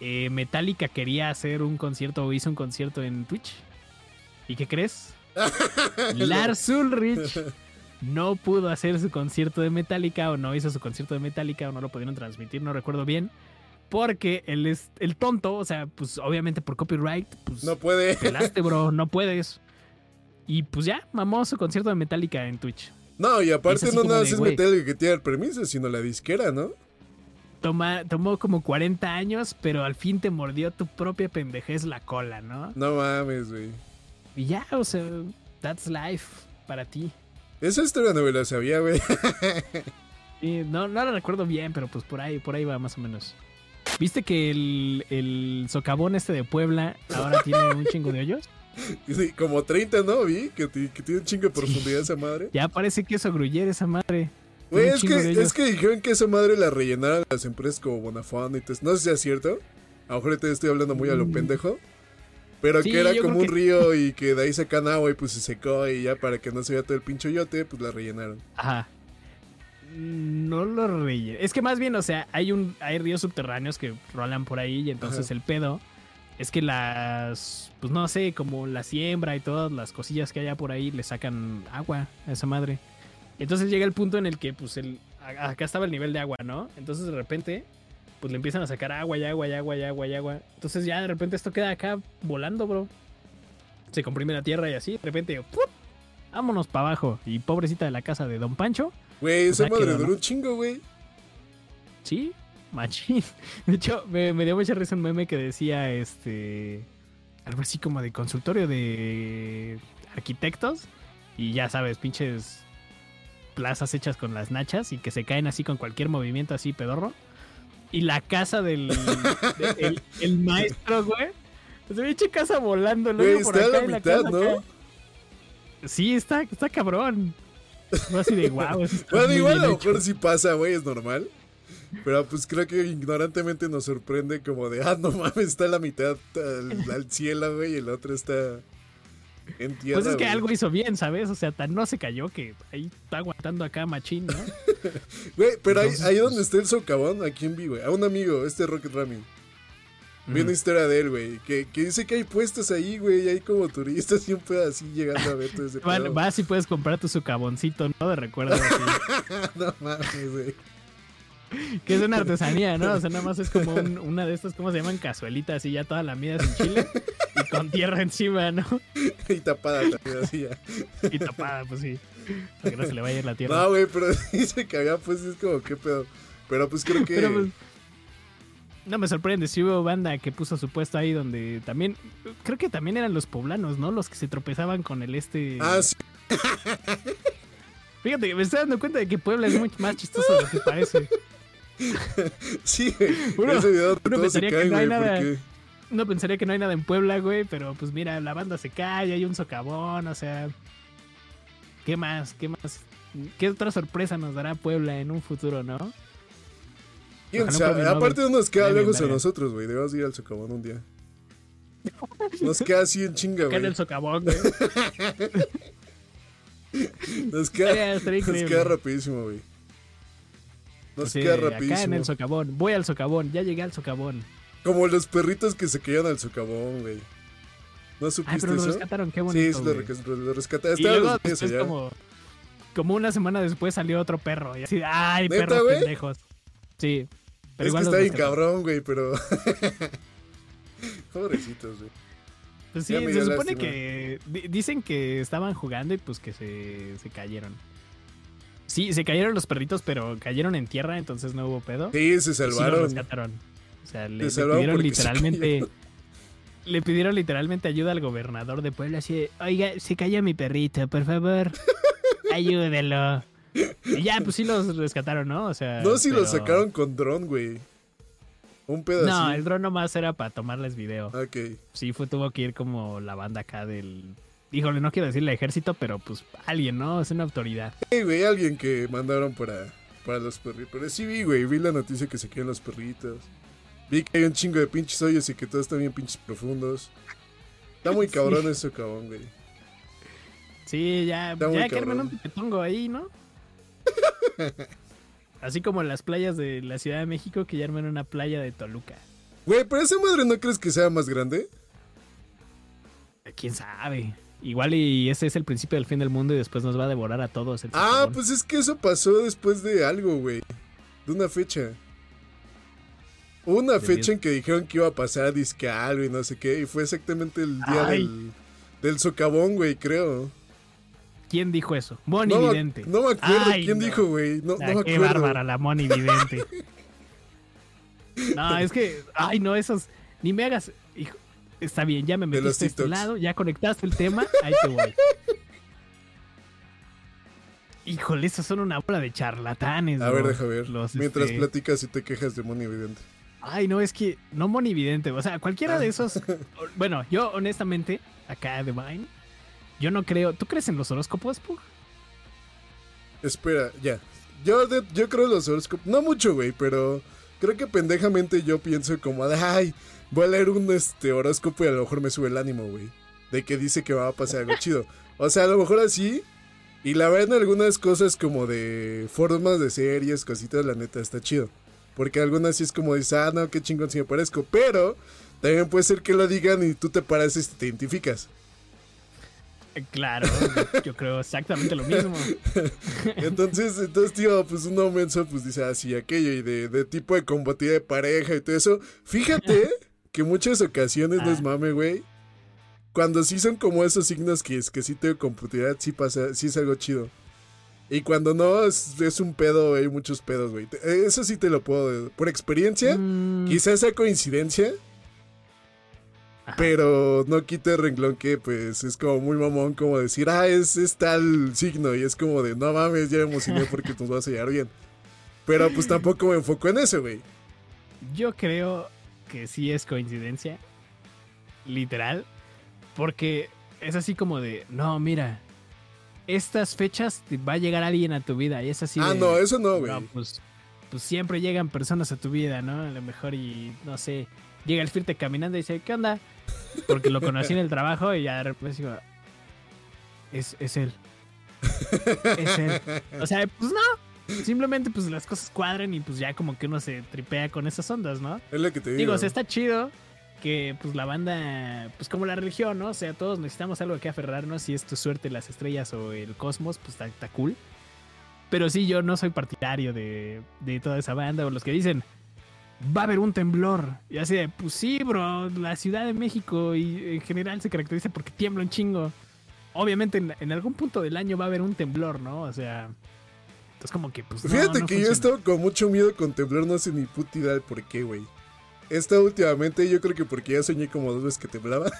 eh, Metallica quería hacer un concierto o hizo un concierto en Twitch. ¿Y qué crees? Lars Ulrich no pudo hacer su concierto de Metallica o no hizo su concierto de Metallica o no lo pudieron transmitir, no recuerdo bien. Porque él es el tonto, o sea, pues obviamente por copyright, pues. No puede. Pelaste, bro, no puedes. Y pues ya, mamó su concierto de Metallica en Twitch. No, y aparte no nada es Metallica que tiene el permiso, sino la disquera, ¿no? Toma, tomó como 40 años, pero al fin te mordió tu propia pendejez la cola, ¿no? No mames, güey. Y ya, o sea, that's life para ti. Esa historia no me la sabía, güey. no, no la recuerdo bien, pero pues por ahí, por ahí va más o menos. ¿Viste que el, el socavón este de Puebla ahora tiene un chingo de hoyos? Sí, como 30, ¿no? Vi que, tiene un chingo de profundidad esa madre. Ya parece que eso gruyer esa madre. Güey, es que, es que dijeron que esa madre la rellenaron las empresas como Bonafont y. No sé si es cierto. A lo mejor te estoy hablando muy a lo mm. pendejo. Pero que era como un río y que de ahí sacan agua y pues se secó y ya para que no se vea todo el pincho yote, pues la rellenaron. Ajá. No lo rellenaron. Es que más bien, o sea, hay un hay ríos subterráneos que rolan por ahí y entonces el pedo es que las, pues no sé, como la siembra y todas las cosillas que haya por ahí le sacan agua a esa madre. Entonces llega el punto en el que, pues, el, acá estaba el nivel de agua, ¿no? Entonces de repente, pues le empiezan a sacar agua y agua y agua y agua y agua. Entonces ya de repente esto queda acá volando, bro. Se comprime la tierra y así, de repente, ¡pum! vámonos para abajo. Y pobrecita de la casa de Don Pancho. Güey, esa madre duró un chingo, güey. Sí, machín. De hecho, me, me dio mucha risa un meme que decía, este, algo así como de consultorio de arquitectos. Y ya sabes, pinches plazas hechas con las nachas y que se caen así con cualquier movimiento así pedorro. Y la casa del el, maestro, güey. Se ve casa volando güey, por acá la mitad, ¿no? Sí, está, está cabrón. No así de guau. bueno, igual a lo mejor sí pasa, güey, es normal. Pero pues creo que ignorantemente nos sorprende como de, ah, no mames, está la mitad al, al cielo, güey, y el otro está pues es que algo hizo bien, ¿sabes? O sea, tan no se cayó que ahí está aguantando acá machín, ¿no? Güey, pero ahí, ahí, donde está el socavón, ¿a quién vi, güey? A un amigo, este Rocket Rami. Vi una historia de él, güey, que, que, dice que hay puestos ahí, güey, y hay como turistas y un pedo así llegando a ver todo ese Vale, vas y puedes comprar tu socavoncito, ¿no? De recuerdo así. no mames, güey. Que es una artesanía, ¿no? O sea, nada más es como una de estas, ¿cómo se llaman? Cazuelitas y ya toda la mida sin chile. Y con tierra encima, ¿no? y tapada también, así ya. Y tapada, pues sí. Para que no se le vaya a ir la tierra. No, güey, pero dice que acá, pues es como, ¿qué pedo? Pero pues creo que. Pero, pues, no me sorprende si hubo banda que puso su puesto ahí donde también. Creo que también eran los poblanos, ¿no? Los que se tropezaban con el este. Ah, sí. Fíjate, me estoy dando cuenta de que Puebla es mucho más chistoso de lo que parece. Sí. Uno- Ese video uno que no hay güey, nada. porque. No pensaría que no hay nada en Puebla, güey, pero pues mira, la banda se cae, hay un socavón, o sea. ¿Qué más? ¿Qué más? ¿Qué otra sorpresa nos dará Puebla en un futuro, no? ¿Quién sabe? Aparte Nobel. nos queda lejos a nosotros, güey. Debemos ir al socavón un día. Nos queda así en chinga, güey. el socavón, güey. Nos queda, nos queda rapidísimo, güey. Nos Sí, queda acá en rapidísimo. el socavón. Voy al socavón, ya llegué al socavón. Como los perritos que se caían al socavón, güey. ¿No supiste Ay, pero lo eso? rescataron, qué sí, bonito. sí, lo, rescataron. y Estaban luego los pies después allá. como, como una semana después salió otro perro. Y así, ay, ¿Neta, perros pendejos. Sí. Pero Es que igual está bien cabrón, güey, pero. Pobrecitos, güey. Pues sí, se supone lástima. que di- dicen que estaban jugando y pues que se, se cayeron. Sí, se cayeron los perritos, pero cayeron en tierra, entonces no hubo pedo. Sí, se Y sí los salvaron. rescataron. O sea, le, le salvaron pidieron literalmente. Le pidieron literalmente ayuda al gobernador de Puebla, así de, oiga, se cayó mi perrito, por favor, ayúdelo. Y ya, pues sí los rescataron, ¿no? O sea. no, si los sacaron con dron, güey. Un pedazo. No, el dron nomás era para tomarles video. Ok. Sí, fue, tuvo que ir como la banda acá del. Híjole, no quiero decirle ejército, pero pues alguien, ¿no? Es una autoridad. Sí, güey, alguien que mandaron para, para los perritos. Pero sí vi, güey, vi la noticia que se caen los perritos. Vi que hay un chingo de pinches hoyos y que todos están bien pinches profundos. Está muy Sí. cabrón eso, cabrón, güey. Sí, ya, Está ya que cabrón. un pipetongo ahí, ¿no? Así como las playas de la Ciudad de México, que ya armen una playa de Toluca. Güey, pero esa madre no crees que sea más grande? ¿Quién sabe? Igual y ese es el principio del fin del mundo y después nos va a devorar a todos. el Ah, pues es que eso pasó después de algo, güey. De una fecha. Una fecha en que dijeron que iba a pasar disque algo y no sé qué. Y fue exactamente el día Ay. del, del socavón, güey, creo. ¿Quién dijo eso? Moni No, Vidente. no me acuerdo Ay, quién no. dijo, güey. No, Ah, no me qué acuerdo. bárbara la Moni Vidente. no, es que, ay, no, esos, ni me hagas, hijo, está bien, ya me los metiste a este lado, ya conectaste el tema, ahí te voy. Híjole, esos son una bola de charlatanes. A ver, bro. deja ver. Los, Mientras este, platicas y te quejas de Moni Evidente. Ay, no, es que no monividente. O sea, cualquiera Ah. de esos. Bueno, yo honestamente, acá de Vine, yo no creo. ¿Tú crees en los horóscopos, Pug? Espera, ya. Yo, yo creo en los horóscopos. No mucho, güey, pero creo que pendejamente yo pienso como ay, voy a leer un este, horóscopo y a lo mejor me sube el ánimo, güey. De que dice que va a pasar algo chido. O sea, a lo mejor así. Y la verdad en algunas cosas como de formas de series, cositas, la neta, está chido. Porque algunas sí es como dices, ah, no, qué chingón si me parezco. Pero también puede ser que lo digan y tú te pareces y te identificas. Claro, yo- creo exactamente lo mismo. Entonces, entonces, tío, pues uno menso, pues dice así, aquello, y de, de tipo de combatir de pareja y todo eso. Fíjate que muchas ocasiones no es Ah. mame, güey. Cuando sí son como esos signos que es que sí tengo compatibilidad, sí pasa, sí es algo chido. Y cuando no, es, es un pedo, hay muchos pedos, güey. Te- Eso sí te lo puedo, por experiencia, Mm, quizás sea coincidencia, ajá. pero no quita el renglón que pues es como muy mamón como decir, ah, es, es tal signo y es como de, no mames, ya me emocioné porque nos vas a llegar bien. Pero pues tampoco me enfoco en eso, güey. Yo creo que sí es coincidencia. Literal. Porque es así como de, no, mira, estas fechas te va a llegar alguien a tu vida. Y es así Ah, de, no, eso no, güey. No, pues, pues siempre llegan personas a tu vida, ¿no? A lo mejor y, no sé, llega el Firte caminando y dice, ¿qué onda? Porque lo conocí en el trabajo y ya de repente digo, es, es él. Es él. O sea, pues no. Simplemente pues las cosas cuadran y pues ya como que uno se tripea con esas ondas, ¿no? Es lo que te digo. Digo, o sea, está chido que pues la banda, pues como la religión, ¿no? O sea, todos necesitamos algo que aferrarnos. Si es tu suerte, las estrellas o el cosmos, pues está, está cool. Pero sí, yo no soy partidario de, de toda esa banda o los que dicen, va a haber un temblor. Y así de, pues sí, bro, la Ciudad de México y en general se caracteriza porque tiembla un chingo. Obviamente en, algún punto del año va a haber un temblor, ¿no? O sea, es como que, pues... Fíjate que yo he estado con mucho miedo con temblor, no sé ni puta idea por qué, güey. Esta últimamente yo creo que porque ya soñé como dos veces que temblaba.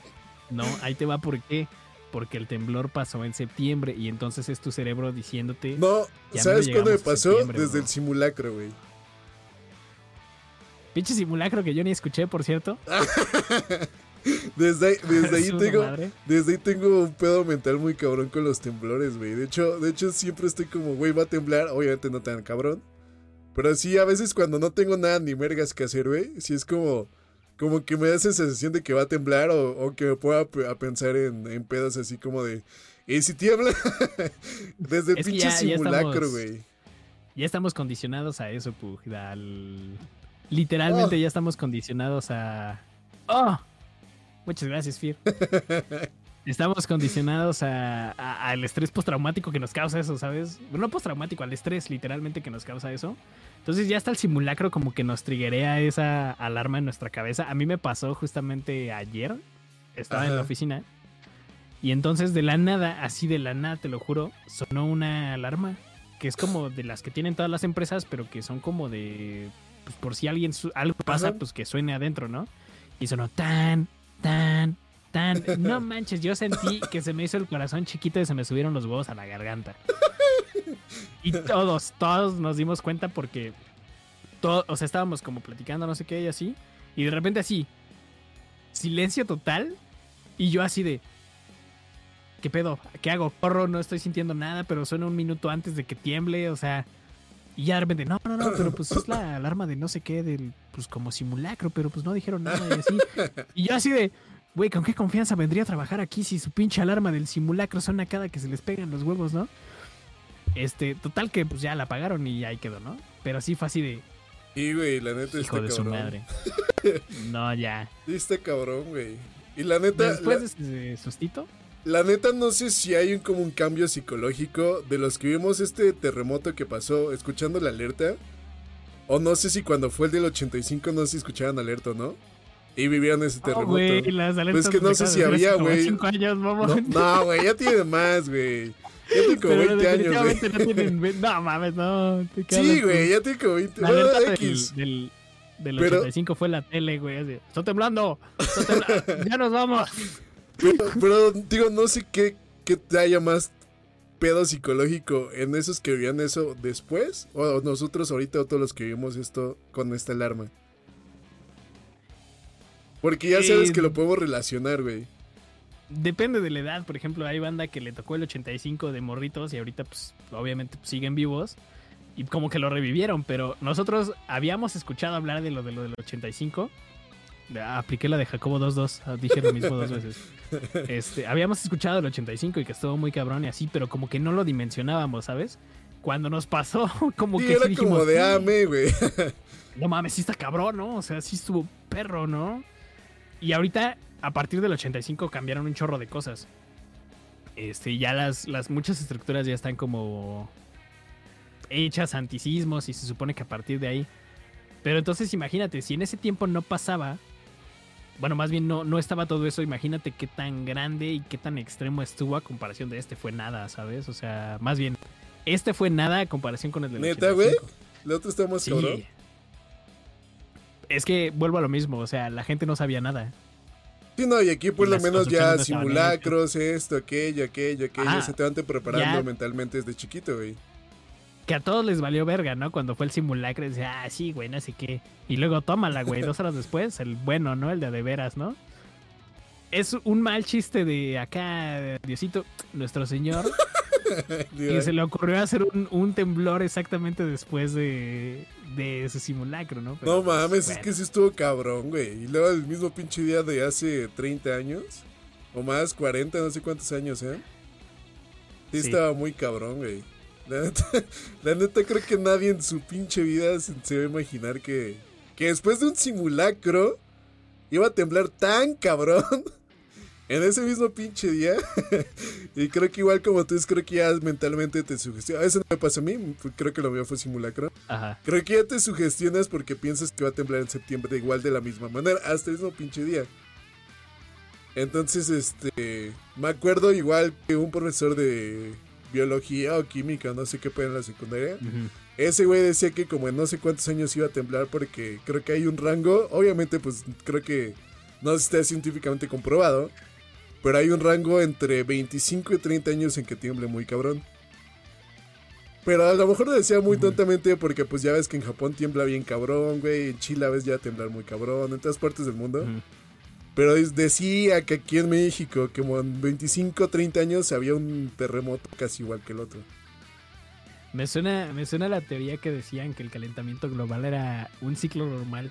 no, ahí te va por qué porque el temblor pasó en septiembre y entonces es tu cerebro diciéndote. No, ¿sabes cuándo me pasó? Desde el simulacro, güey. Pinche simulacro que yo ni escuché, por cierto. desde ahí, desde ahí tengo, desde ahí tengo un pedo mental muy cabrón con los temblores, güey. De hecho, de hecho siempre estoy como, güey, va a temblar, obviamente no tan cabrón. Pero sí, a veces cuando no tengo nada ni mergas que hacer, güey, sí es como como que me da esa sensación de que va a temblar o, que me pueda a pensar en, pedos así como de, ¿y si tiembla? Desde el pinche simulacro, güey. Ya estamos condicionados a eso, Pug. Literalmente oh. ya estamos condicionados a... ¡Oh! Muchas gracias, Fir. Estamos condicionados al estrés postraumático que nos causa eso, ¿sabes? Bueno, no postraumático, al estrés literalmente que nos causa eso. Entonces ya está el simulacro como que nos triguea esa alarma en nuestra cabeza. A mí me pasó justamente ayer. Estaba en la oficina. Y entonces de la nada, así de la nada, te lo juro, sonó una alarma. Que es como de las que tienen todas las empresas, pero que son como de... Pues por si alguien algo pasa, pues que suene adentro, ¿no? Y sonó tan, tan, tan... No manches, yo sentí que se me hizo el corazón chiquito y se me subieron los huevos a la garganta. Y todos, todos nos dimos cuenta porque todo, o sea, estábamos como platicando, no sé qué, y así. Y de repente así, silencio total. Y yo así de, ¿qué pedo? ¿Qué hago? Corro, no estoy sintiendo nada, pero suena un minuto antes de que tiemble, o sea. Y ya de repente, no, no, no, pero pues es la alarma de no sé qué, del, pues como simulacro, pero pues no dijeron nada y así. Y yo así de, güey, ¿con qué confianza vendría a trabajar aquí si su pinche alarma del simulacro suena cada que se les pegan los huevos, no? Este, total que pues ya la pagaron y ahí quedó, ¿no? Pero sí fue así de. Y güey, la neta Hijo de su madre. no, ya. Está cabrón, güey. Y la neta. Después de ese sustito. La neta, no sé si hay un, como un cambio psicológico de los que vimos este terremoto que pasó escuchando la alerta. O no sé si cuando fue el del 85 no si escuchaban alerta, ¿no? Y vivían ese terremoto. güey, las pues que no sé si había, güey. No, güey, ya tiene más, güey. Ya tiene como 20 años, güey. No, mames, no. Sí, güey, ya tiene como 20 años. La X. Del, del, 85 fue la tele, güey. Así, ¡Está temblando! ¡Ya nos vamos! Pero, digo, no sé qué, qué te haya más pedo psicológico en esos que vivían eso después. O nosotros ahorita, o todos los que vivimos esto con esta alarma. Porque ya sabes que lo podemos relacionar, güey depende de la edad. Por ejemplo, hay banda que le tocó el 85 de morritos y ahorita, pues, obviamente pues, siguen vivos. Y como que lo revivieron, pero nosotros habíamos escuchado hablar de lo, de lo del 85. Apliqué la de Jacobo 2.2, ah, dije lo mismo dos veces. Este, habíamos escuchado el 85 y que estuvo muy cabrón y así, pero como que no lo dimensionábamos, ¿sabes? Cuando nos pasó, como que era como de ame, güey. No mames, sí está cabrón, ¿no? O sea, sí estuvo perro, ¿no? Y ahorita a partir del 85 cambiaron un chorro de cosas. Este, ya las, las muchas estructuras ya están como hechas anticismos y se supone que a partir de ahí. Pero entonces imagínate, si en ese tiempo no pasaba, bueno, más bien no, no estaba todo eso, imagínate qué tan grande y qué tan extremo estuvo a comparación de este, fue nada, ¿sabes? O sea, más bien, este fue nada a comparación con el del ¿Neta, güey? El otro está más sí. Es que vuelvo a lo mismo, o sea, la gente no sabía nada. Sí, no, y aquí por lo menos ya simulacros, esto, aquello, aquello, aquello, se te van preparando mentalmente desde chiquito, güey. Que a todos les valió verga, ¿no? Cuando fue el simulacro, decía, ah, sí, güey, no sé qué. Y luego tómala, güey, dos horas después, el bueno, ¿no? El de de veras, ¿no? Es un mal chiste de acá, Diosito, nuestro señor, que se le ocurrió hacer un temblor exactamente después de, de ese simulacro, ¿no? no mames, es que sí estuvo cabrón, güey. Y luego el mismo pinche día de hace 30 años, o más, 40, no sé cuántos años, ¿eh? Sí, estaba muy cabrón, güey. La neta, creo que nadie en su pinche vida se, va a imaginar que, que después de un simulacro iba a temblar tan cabrón en ese mismo pinche día, y creo que igual como tú, creo que ya mentalmente te sugestionas. Eso no me pasa a mí, creo que lo mío fue simulacro. Ajá. Creo que ya te sugestionas porque piensas que va a temblar en septiembre igual de la misma manera, hasta el mismo pinche día. Entonces, este, me acuerdo igual que un profesor de biología o química, no sé qué fue en la secundaria. Ese güey decía que como en no sé cuántos años iba a temblar porque creo que hay un rango, obviamente pues creo que no está científicamente comprobado, pero hay un rango entre 25 y 30 años en que tiemble muy cabrón. Pero a lo mejor lo decía muy tontamente porque pues ya ves que en Japón tiembla bien cabrón, güey, en Chile a veces ya temblar muy cabrón, en todas partes del mundo. Pero decía que aquí en México, como en 25 o 30 años había un terremoto casi igual que el otro. Me suena, me suena la teoría que decían que el calentamiento global era un ciclo normal.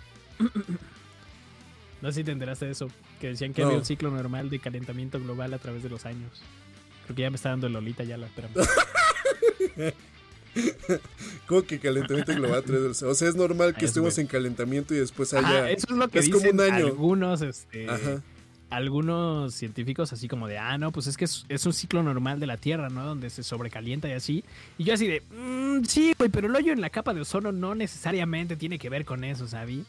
no sé si te enteraste de eso. Que decían que No. había un ciclo normal de calentamiento global a través de los años. Creo que ya me está dando Lolita ya la espérame. Como que calentamiento global tres veces. O sea, es normal que Es estemos en calentamiento y después Ajá, haya. eso es lo que es como un año. algunos, este, Ajá. algunos científicos así como de, ah, no, pues es que es, es un ciclo normal de la Tierra, ¿no? Donde se sobrecalienta y así. Y yo así de, "Mm, sí, güey, pero el hoyo en la capa de ozono no necesariamente tiene que ver con eso, ¿sabí?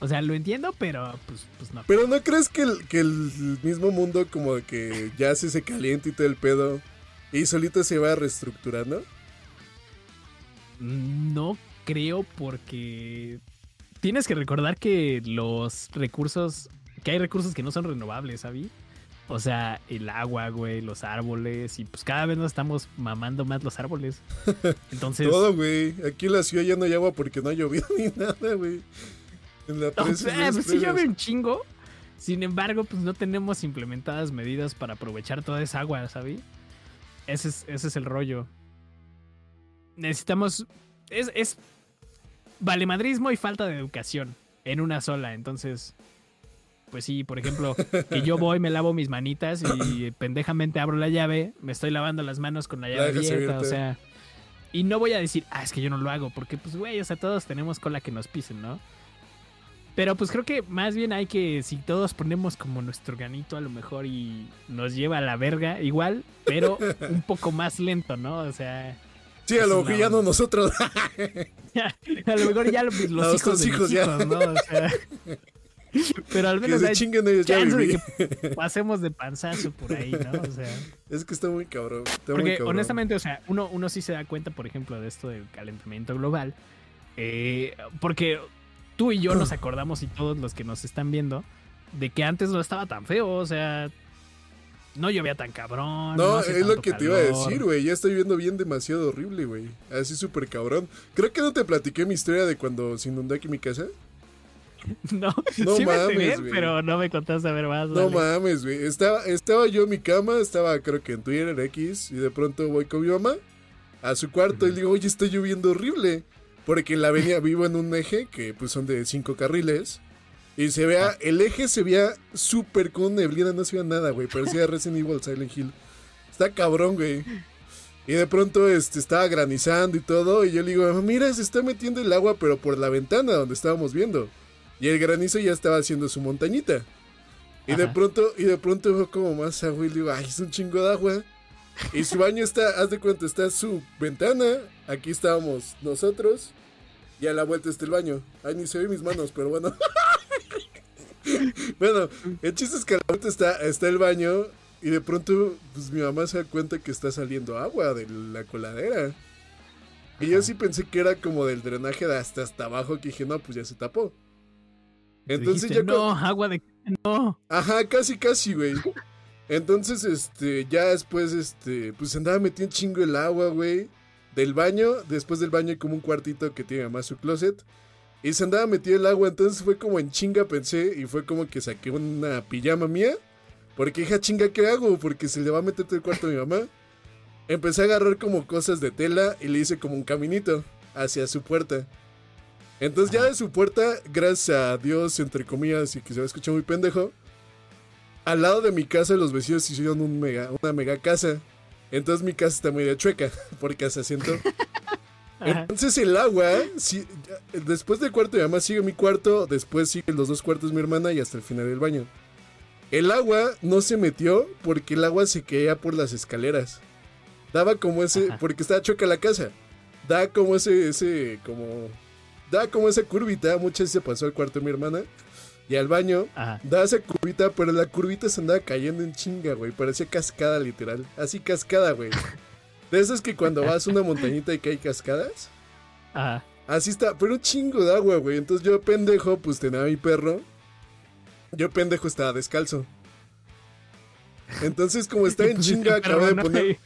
O sea, lo entiendo, pero pues, pues no. Pero ¿no crees que el, que el mismo mundo como que ya se se calienta y todo el pedo y solito se va reestructurando? No creo porque tienes que recordar que los recursos, que hay recursos que no son renovables, ¿sabí? O sea, el agua, güey, los árboles, y pues cada vez nos estamos mamando más los árboles. Entonces, Todo, güey. Aquí en la ciudad ya no hay agua porque no ha llovido ni nada, güey. En la o sea, es pues sí llueve un chingo. Sin embargo, pues no tenemos implementadas medidas para aprovechar toda esa agua, ¿sabí? Ese es, ese es el rollo. Necesitamos. Es, es valemadrismo y falta de educación en una sola. Entonces, pues sí, por ejemplo, que yo voy, me lavo mis manitas y pendejamente abro la llave, me estoy lavando las manos con la La llave abierta, o sea. Y no voy a decir, ah, es que yo no lo hago, porque pues, güey, o sea, todos tenemos cola que nos pisen, ¿no? Pero pues creo que más bien hay que, si todos ponemos como nuestro ganito a lo mejor y nos lleva a la verga, igual, pero un poco más lento, ¿no? O sea, Sí, a lo la ya no nosotros. a lo mejor ya los, los hijos de hijos ya. hijos, ¿no? O sea, pero al que menos se hay chinguen ellos ya chance de que pasemos de panzazo por ahí, ¿no? O sea, Es que está muy cabrón. Está muy porque cabrón. honestamente, o sea, uno, uno sí se da cuenta, por ejemplo, de esto del calentamiento global, eh, porque tú y yo nos acordamos y todos los que nos están viendo de que antes no estaba tan feo, o sea, no llovía tan cabrón. No, es lo que te iba a decir, güey. Ya estoy viendo bien demasiado horrible, güey. Así súper cabrón. Creo que no te platiqué mi historia de cuando se inundó aquí mi casa. No, No sí me mames, enteré, pero no me contaste a ver más. No dale. mames, güey. Estaba, estaba yo en mi cama, estaba creo que en Twitter X, y de pronto voy con mi mamá a su cuarto y le digo, oye, está lloviendo horrible. Porque en la avenida vivo en un eje que pues son de cinco carriles. Y se vea, Ah. el eje se veía súper con neblina, no se veía nada, güey. Parecía Resident Evil Silent Hill. Está cabrón, güey. Y de pronto este, estaba granizando y todo. Y yo le digo, "Mamá, mira, se está metiendo el agua, pero por la ventana donde estábamos viendo. Y el granizo ya estaba haciendo su montañita. Y de pronto, y de pronto veo como más agua y le digo, ay, es un chingo de agua. Y su baño está, haz de cuenta, está su ventana. Aquí estábamos nosotros. Y a la vuelta está el baño. Ay, ni se ve mis manos, pero bueno. bueno, el chiste es que la vuelta está, está el baño. Y de pronto, pues mi mamá se da cuenta que está saliendo agua de la coladera. Y yo sí pensé que era como del drenaje de hasta hasta abajo, que dije, no, pues ya se tapó. Te Entonces dijiste, ya no, agua de... No. Ajá, casi, casi, güey. Entonces, este, ya después, este, pues andaba metiendo un chingo el agua, güey. Del baño, después del baño hay como un cuartito que tiene más su closet. Y se andaba metiendo el agua, entonces fue como en chinga pensé y fue como que saqué una pijama mía. Porque hija chinga, ¿qué hago? Porque se le va a meter todo el cuarto a mi mamá. Empecé a agarrar como cosas de tela y le hice como un caminito hacia su puerta. Entonces ya de su puerta, gracias a Dios, entre comillas, y que se va a escuchar muy pendejo, al lado de mi casa los vecinos hicieron un mega, una mega casa. Entonces mi casa está medio chueca porque se asentó. Ajá. Entonces el agua, si- después del cuarto de mamá sigue mi cuarto, después siguen los dos cuartos de mi hermana y hasta el final del baño. El agua no se metió porque el agua se caía por las escaleras. Daba como ese, Ajá. porque estaba choca la casa. Da como ese, ese, como, da como esa curvita. Muchas veces se pasó al cuarto de mi hermana y al baño. Ajá. Da esa curvita, pero la curvita se andaba cayendo en chinga, güey. Parecía cascada, literal. Así cascada, güey. De esas que cuando vas a una montañita y que hay cascadas. Ajá. Así está, pero un chingo de agua, güey. Entonces yo, pendejo, pues tenía a mi perro. Yo, pendejo, estaba descalzo. Entonces, como estaba en chinga, acabé de poner.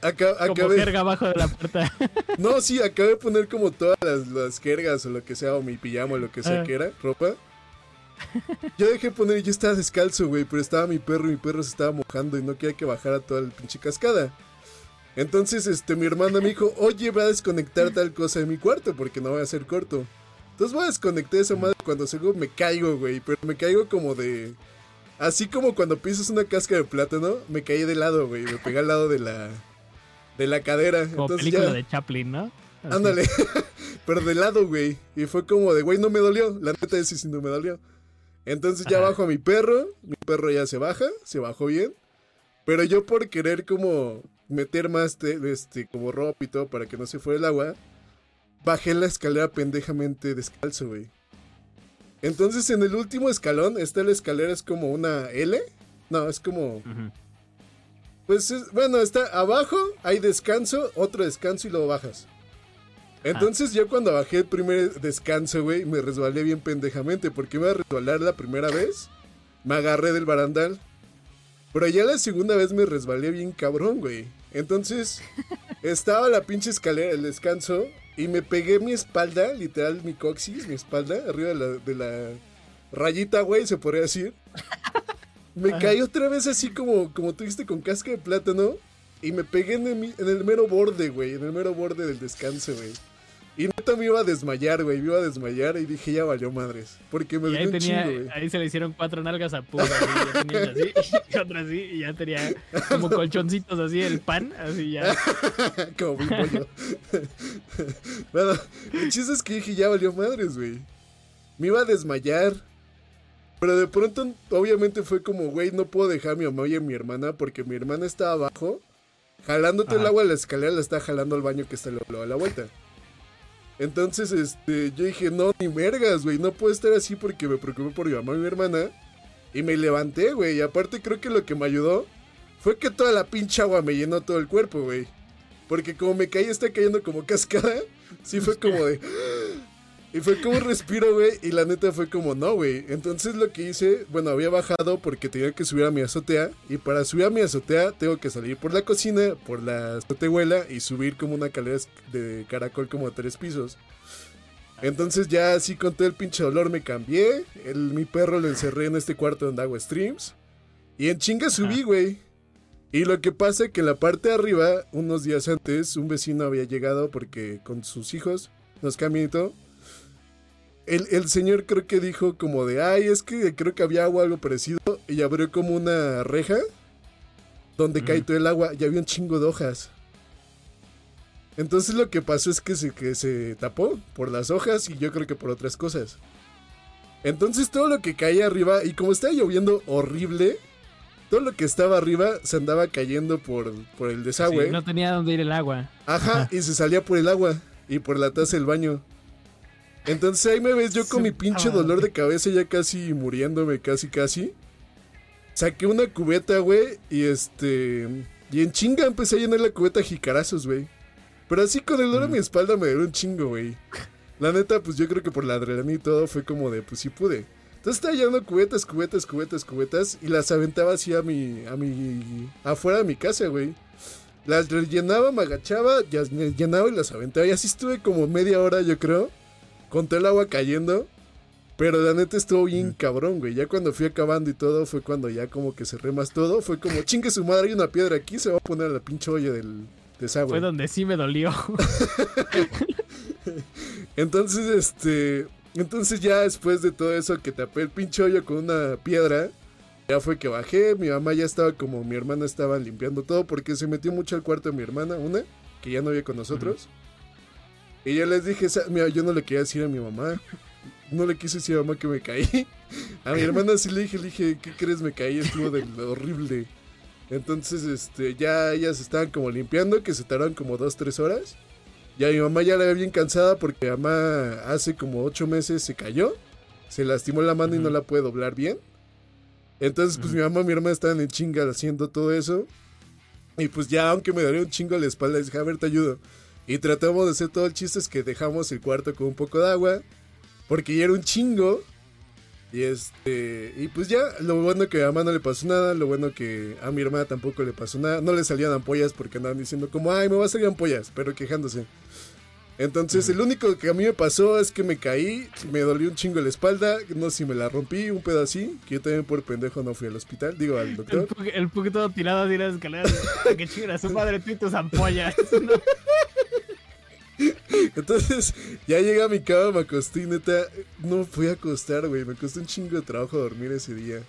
Aca- Como acabé, jerga abajo de la puerta. no, sí, acabé de poner como todas las, las jergas o lo que sea, o mi pijama o lo que sea Ah. que era, ropa. Yo dejé poner, yo estaba descalzo, güey, pero estaba mi perro y mi perro se estaba mojando y no quería que bajara toda la pinche cascada. Entonces, este, mi hermana me dijo, oye, voy a desconectar tal cosa de mi cuarto porque no voy a ser corto. Entonces voy a desconectar esa madre cuando salgo me caigo, güey, pero me caigo como de... Así como cuando pisas una casca de plátano, me caí de lado, güey, me pegué al lado de la... De la cadera. Como Entonces película ya... de Chaplin, ¿no? Así. Ándale. Pero de lado, güey. Y fue como de, güey, no me dolió. La neta es sí no me dolió. Entonces ya Ajá. bajo a mi perro. Mi perro ya se baja. Se bajó bien. Pero yo por querer como meter más te- este, como ropa y todo para que no se fuera el agua, bajé la escalera pendejamente descalzo, güey. Entonces en el último escalón, esta la escalera es como una L. No, es como... Pues es- bueno, está abajo, hay descanso, otro descanso y luego bajas. Entonces yo cuando bajé el primer descanso, güey, me resbalé bien pendejamente porque iba a resbalar la primera vez. Me agarré del barandal. Pero ya la segunda vez me resbalé bien cabrón, güey. Entonces estaba la pinche escalera, el descanso, y me pegué mi espalda, literal mi coxis, mi espalda, arriba de la, de la rayita, güey, se podría decir. Me Ajá. caí otra vez así como, como tú dijiste, con casca de plátano. Y me pegué en el, en el mero borde, güey. En el mero borde del descanso, güey. Y neta me iba a desmayar, güey. Me iba a desmayar y dije, ya valió madres. Porque me dio ahí, un tenía, chingo, ahí se le hicieron cuatro nalgas a Puga, güey. Ya así y otra así, y ya tenía como colchoncitos así, el pan, así ya. como mi pollo. bueno, el chiste es que dije, ya valió madres, güey. Me iba a desmayar. Pero de pronto, obviamente fue como, güey, no puedo dejar a mi mamá y a mi hermana porque mi hermana está abajo. Jalándote el agua de la escalera, la está jalando al baño que está luego a la vuelta. Entonces, este, yo dije, no, ni mergas, güey, no puedo estar así porque me preocupé por mi mamá y mi hermana. Y me levanté, güey, y aparte creo que lo que me ayudó fue que toda la pinche agua me llenó todo el cuerpo, güey. Porque como me caí, está cayendo como cascada. Sí fue como de... Y fue como un respiro, güey. Y la neta fue como, no, güey. Entonces lo que hice, bueno, había bajado porque tenía que subir a mi azotea. Y para subir a mi azotea tengo que salir por la cocina, por la azotehuela y subir como una calera de caracol como de tres pisos. Entonces ya así con todo el pinche dolor me cambié. El, mi perro lo encerré en este cuarto donde hago streams. Y en chinga subí, güey. Y lo que pasa que en la parte de arriba, unos días antes, un vecino había llegado porque con sus hijos, nos todo. El, el señor creo que dijo como de, ay, es que creo que había agua, algo parecido. Y abrió como una reja donde cae Ujú. todo el agua y había un chingo de hojas. Entonces lo que pasó es que se, que se tapó por las hojas y yo creo que por otras cosas. Entonces todo lo que caía arriba, y como estaba lloviendo horrible, todo lo que estaba arriba se andaba cayendo por, por el desagüe. Sí, no tenía dónde ir el agua. Ajá, y se salía por el agua y por la taza del baño. Entonces ahí me ves yo con mi pinche madre. dolor de cabeza ya casi muriéndome, casi casi. Saqué una cubeta, güey, y este... Y en chinga empecé a llenar la cubeta a jicarazos, güey. Pero así con el dolor a mi espalda me dio un chingo, güey. La neta, pues yo creo que por la adrenalina y todo fue como de, pues sí pude. Entonces estaba llenando cubetas, cubetas, cubetas, cubetas y las aventaba así a mi, a mi, afuera de mi casa, güey. Las rellenaba, me agachaba, ya llenaba y las aventaba. Y así estuve como media hora, yo creo, con todo el agua cayendo. Pero la neta estuvo bien cabrón, güey. Ya cuando fui acabando y todo, fue cuando ya como que cerré más todo. Fue como, chingue su madre, hay una piedra aquí, se va a poner a la pinche olla del desagüe. Fue donde sí me dolió. Entonces, este. Entonces, ya después de todo eso, que tapé el pinche hoyo con una piedra, ya fue que bajé. Mi mamá ya estaba como mi hermana estaba limpiando todo porque se metió mucho al cuarto de mi hermana, una, que ya no había con nosotros. Y yo les dije, "Sa- mira, yo no le quería decir a mi mamá. no le quise decir a mamá que me caí. A mi hermana sí le dije, le dije, ¿qué crees? Me caí, estuvo de horrible. Entonces, este, ya ellas estaban como limpiando, que se tardaron como dos, tres horas. Ya mi mamá ya la ve bien cansada porque mi mamá hace como ocho meses se cayó. Se lastimó la mano y no la puede doblar bien. Entonces, pues mi mamá y mi hermana estaban en chinga haciendo todo eso. Y pues ya, aunque me dolía un chingo la espalda, dije, a ver, te ayudo. Y tratamos de hacer todo el chiste, es que dejamos el cuarto con un poco de agua. Porque ya era un chingo. Y este. Y pues ya, lo bueno que a mamá no le pasó nada. Lo bueno que a mi hermana tampoco le pasó nada. No le salían ampollas porque andaban diciendo como, ay, me va a salir ampollas, pero quejándose. Entonces, el único que a mí me pasó es que me caí, me dolió un chingo la espalda, no sé si me la rompí, un pedo así, que yo también por pendejo no fui al hospital, digo al doctor. El, todo tirado así las escaleras, que chinga su madre tú y tus ampollas. Entonces, ya llega a mi cama, me acosté y neta, no fui a acostar, güey. Me costó un chingo de trabajo dormir ese día.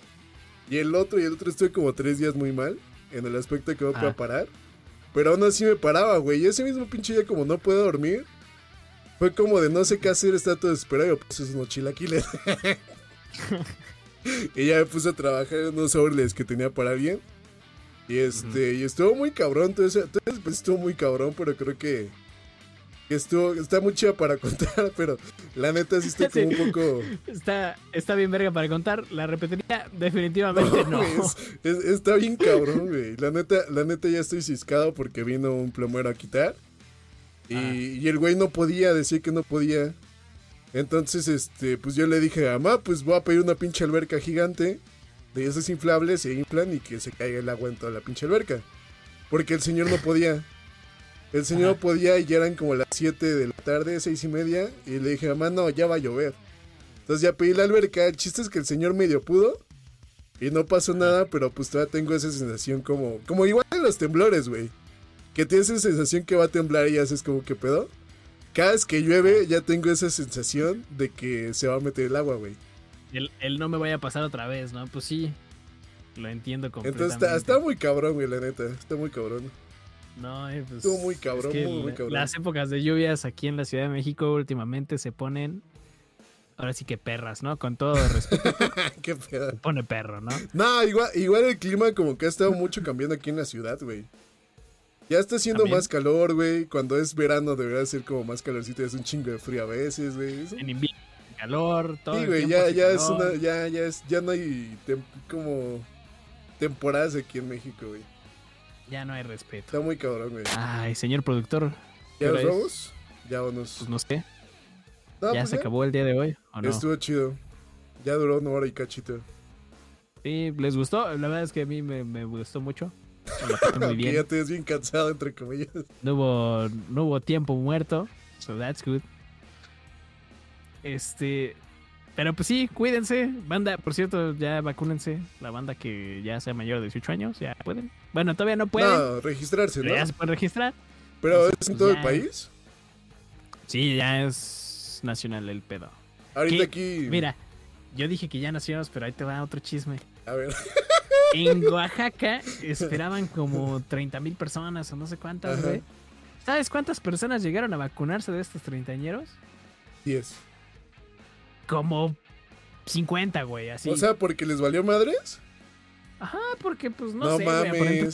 Y el otro, y el otro estuve como tres días muy mal, en el aspecto de que voy a ah. parar. Pero aún así me paraba, güey. Y ese mismo pinche día, como no puedo dormir, fue como de no sé qué hacer, está todo desesperado. Pues es unos chilaquiles. y ya me puse a trabajar en unos órdenes que tenía para bien. Y este, y estuvo muy cabrón. Entonces, entonces pues estuvo muy cabrón, pero creo que estuvo, está muy chida para contar, pero la neta sí estoy como un poco. Está, está bien verga para contar, la repetiría definitivamente no. está bien cabrón, güey. La neta, la neta ya estoy ciscado porque vino un plomero a quitar. Y, ah. y el güey no podía, decía que no podía. Entonces, este, pues yo le dije a mamá, pues voy a pedir una pinche alberca gigante de esas inflables, se inflan y que se caiga el agua en toda la pinche alberca. Porque el señor no podía. El señor podía y ya eran como las 7 de la tarde, seis y media. Y le dije, mamá, no, ya va a llover. Entonces ya pedí la alberca. El chiste es que el señor medio pudo. Y no pasó nada, pero pues todavía tengo esa sensación como... Como igual en los temblores, güey. Que tienes esa sensación que va a temblar y haces como que pedo. Cada vez que llueve ya tengo esa sensación de que se va a meter el agua, güey. El, no me vaya a pasar otra vez, ¿no? Pues sí. Lo entiendo completamente. Entonces está, está muy cabrón, güey, la neta. Está muy cabrón. No, eh, pues. Estuvo muy cabrón, muy, cabrón. Las épocas de lluvias aquí en la Ciudad de México últimamente se ponen. Ahora sí que perras, ¿no? Con todo respeto. Qué pedo. Se pone perro, ¿no? No, igual, igual el clima como que ha estado mucho cambiando aquí en la ciudad, güey. Ya está haciendo más calor, güey. Cuando es verano debería ser como más calorcito y es un chingo de frío a veces, güey. En invierno, calor, todo. Sí, güey, ya, ya es una, ya, ya es, ya no hay como temporadas aquí en México, güey. Ya no hay respeto. Está muy cabrón, güey. Ay, señor productor. ¿Ya nos vamos? Ya vamos. Pues no sé. ¿Ya pues se acabó el día de hoy? ¿o no? Estuvo chido. Ya duró una hora y cachito. Sí, ¿les gustó? La verdad es que a mí me, me gustó mucho. muy bien. ya te ves bien cansado, entre comillas. No hubo, no hubo tiempo muerto. So that's good. Este. Pero pues sí, cuídense. Banda, por cierto, ya vacúnense. La banda que ya sea mayor de 18 años, ya pueden. Bueno, todavía no pueden. No, registrarse, ¿no? Ya se pueden registrar. ¿Pero es en todo el país? Sí, ya es nacional el pedo. Ahorita aquí. Mira, yo dije que ya nacimos, pero ahí te va otro chisme. A ver. En Oaxaca esperaban como 30 mil personas o no sé cuántas, güey. ¿Sabes cuántas personas llegaron a vacunarse de estos treintañeros? 10 como 50, güey, así. O sea, porque les valió madres. Ajá, porque pues no, sé, güey,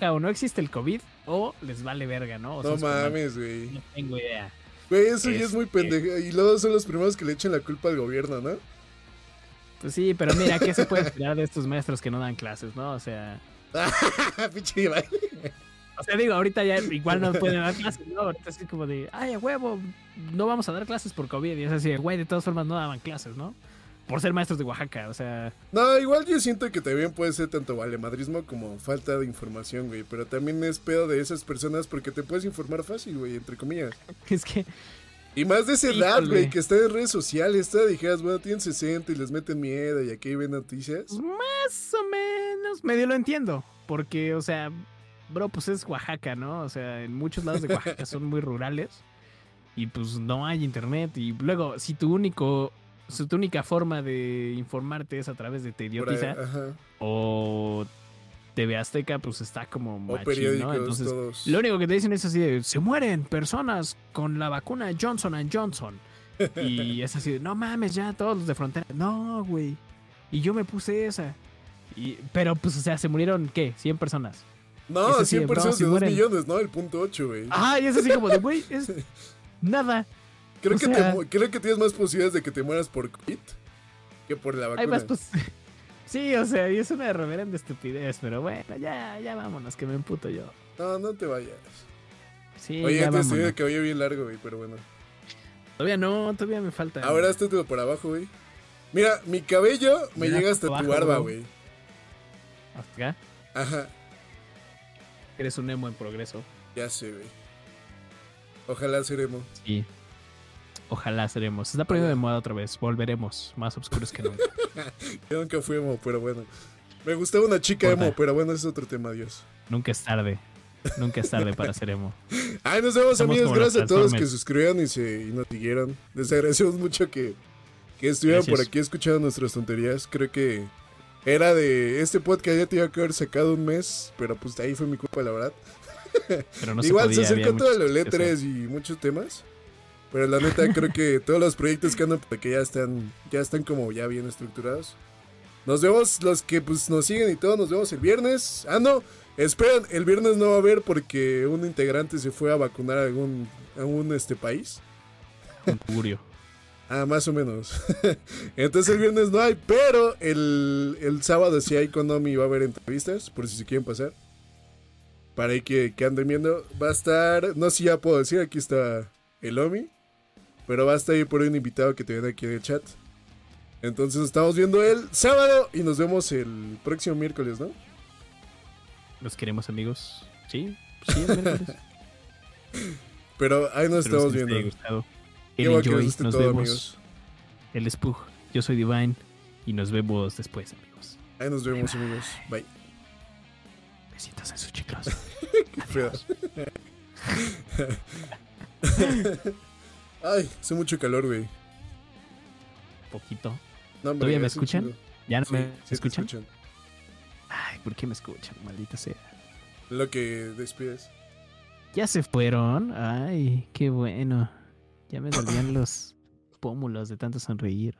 o no existe el COVID o les vale verga, ¿no? no mames, güey. No tengo idea. Güey, eso ya es muy este pendejo. Y luego son los primeros que le echan la culpa al gobierno, ¿no? Pues sí, pero mira, ¿qué se puede esperar de estos maestros que no dan clases, no? O sea. Pinche O sea, digo, ahorita ya igual no pueden dar clases, ¿no? Ahorita es como de, ay, a huevo, no vamos a dar clases por COVID. Y es así, güey, de todas formas no daban clases, ¿no? Por ser maestros de Oaxaca, o sea. No, igual yo siento que también puede ser tanto valemadrismo como falta de información, güey. Pero también es pedo de esas personas porque te puedes informar fácil, güey, entre comillas. Es que. Y más de esa edad, güey, que está en redes sociales, está, dijeras, bueno, tienen 60 y les meten miedo y aquí ven noticias. Más o menos, medio lo entiendo. Porque, o sea, bro, pues es Oaxaca, ¿no? O sea, en muchos lados de Oaxaca son muy rurales y pues no hay internet. Y luego, si tu único, si tu única forma de informarte es a través de Te Idiotiza o TV Azteca, pues está como machín, ¿no? Entonces, lo único que te dicen es así de, se mueren personas con la vacuna Johnson Johnson. Y es así, de, no mames, ya todos los de frontera. No, güey. Y yo me puse esa. Y, pero pues, o sea, se murieron, ¿qué? 100 personas. No, Es así 100 de, bro, personas si de 2 mueren. millones, ¿no? El punto 8, güey. Ah, y es así como de, güey, es nada. creo, o que sea- te creo que tienes más posibilidades de que te mueras por COVID que por la vacuna. Ay, pues, pues. Sí, o sea, y es una reverenda estupidez, pero bueno, ya, ya vámonos, que me emputo yo. No, no te vayas. Sí, Oye, ya vámonos. el cabello bien largo, güey, pero bueno. Todavía no, todavía me falta. Ahora todo por abajo, güey. Mira, mi cabello me Mira, llega hasta abajo, tu barba, güey. Hasta acá. Ajá, Eres un emo en progreso. ya sé, güey. Ojalá seremos. Sí. Ojalá seremos. Se está poniendo de moda otra vez. Volveremos más oscuros que nunca. Yo nunca fui emo, pero bueno. Me gustaba una chica emo, pero bueno, ese es otro tema, Dios. nunca es tarde. Nunca es tarde para ser emo. Ay, nos vemos, amigos. Gracias a todos los que suscribieron y, se, y nos siguieron. Les agradecemos mucho que, que estuvieran por aquí escuchando nuestras tonterías. Creo que era de este podcast ya tenía que haber sacado un mes, pero pues ahí fue mi culpa, la verdad. Pero no Igual se se, podía. acercó había todo lo letras y muchos temas. Pero la neta creo que todos los proyectos que andan por aquí ya están, ya están como ya bien estructurados. Nos vemos los que pues nos siguen y todo, nos vemos el viernes. Ah, no, esperen, el viernes no va a haber porque un integrante se fue a vacunar a algún, a un este país. Un. Ah, más o menos. Entonces el viernes no hay, pero el, el sábado sí hay con Omi va a haber entrevistas, por si se quieren pasar. Para ahí que, que anden viendo. Va a estar, no sé si ya puedo decir, aquí está el Omi. Pero va a estar ahí por un invitado que te viene aquí en el chat. Entonces estamos viendo el sábado y nos vemos el próximo miércoles, ¿no? Los queremos, amigos. Sí, sí, es miércoles. Pero ahí nos Espero estamos viendo. Qué El enjoy. guste Nos todo, vemos. amigos. El Spug. Yo soy Divine. Y nos vemos después, amigos. Ahí nos vemos, amigos. Bye. Besitos en sus chicos. Ay, hace mucho calor, güey. Poquito. No, hombre, ¿Todavía me escuchan? ¿Ya no Sí, me sí escuchan? Ay, ¿por qué me escuchan? Maldita sea. Lo que despides. ¿Ya se fueron? Ay, qué bueno. Ya me dolían los pómulos de tanto sonreír.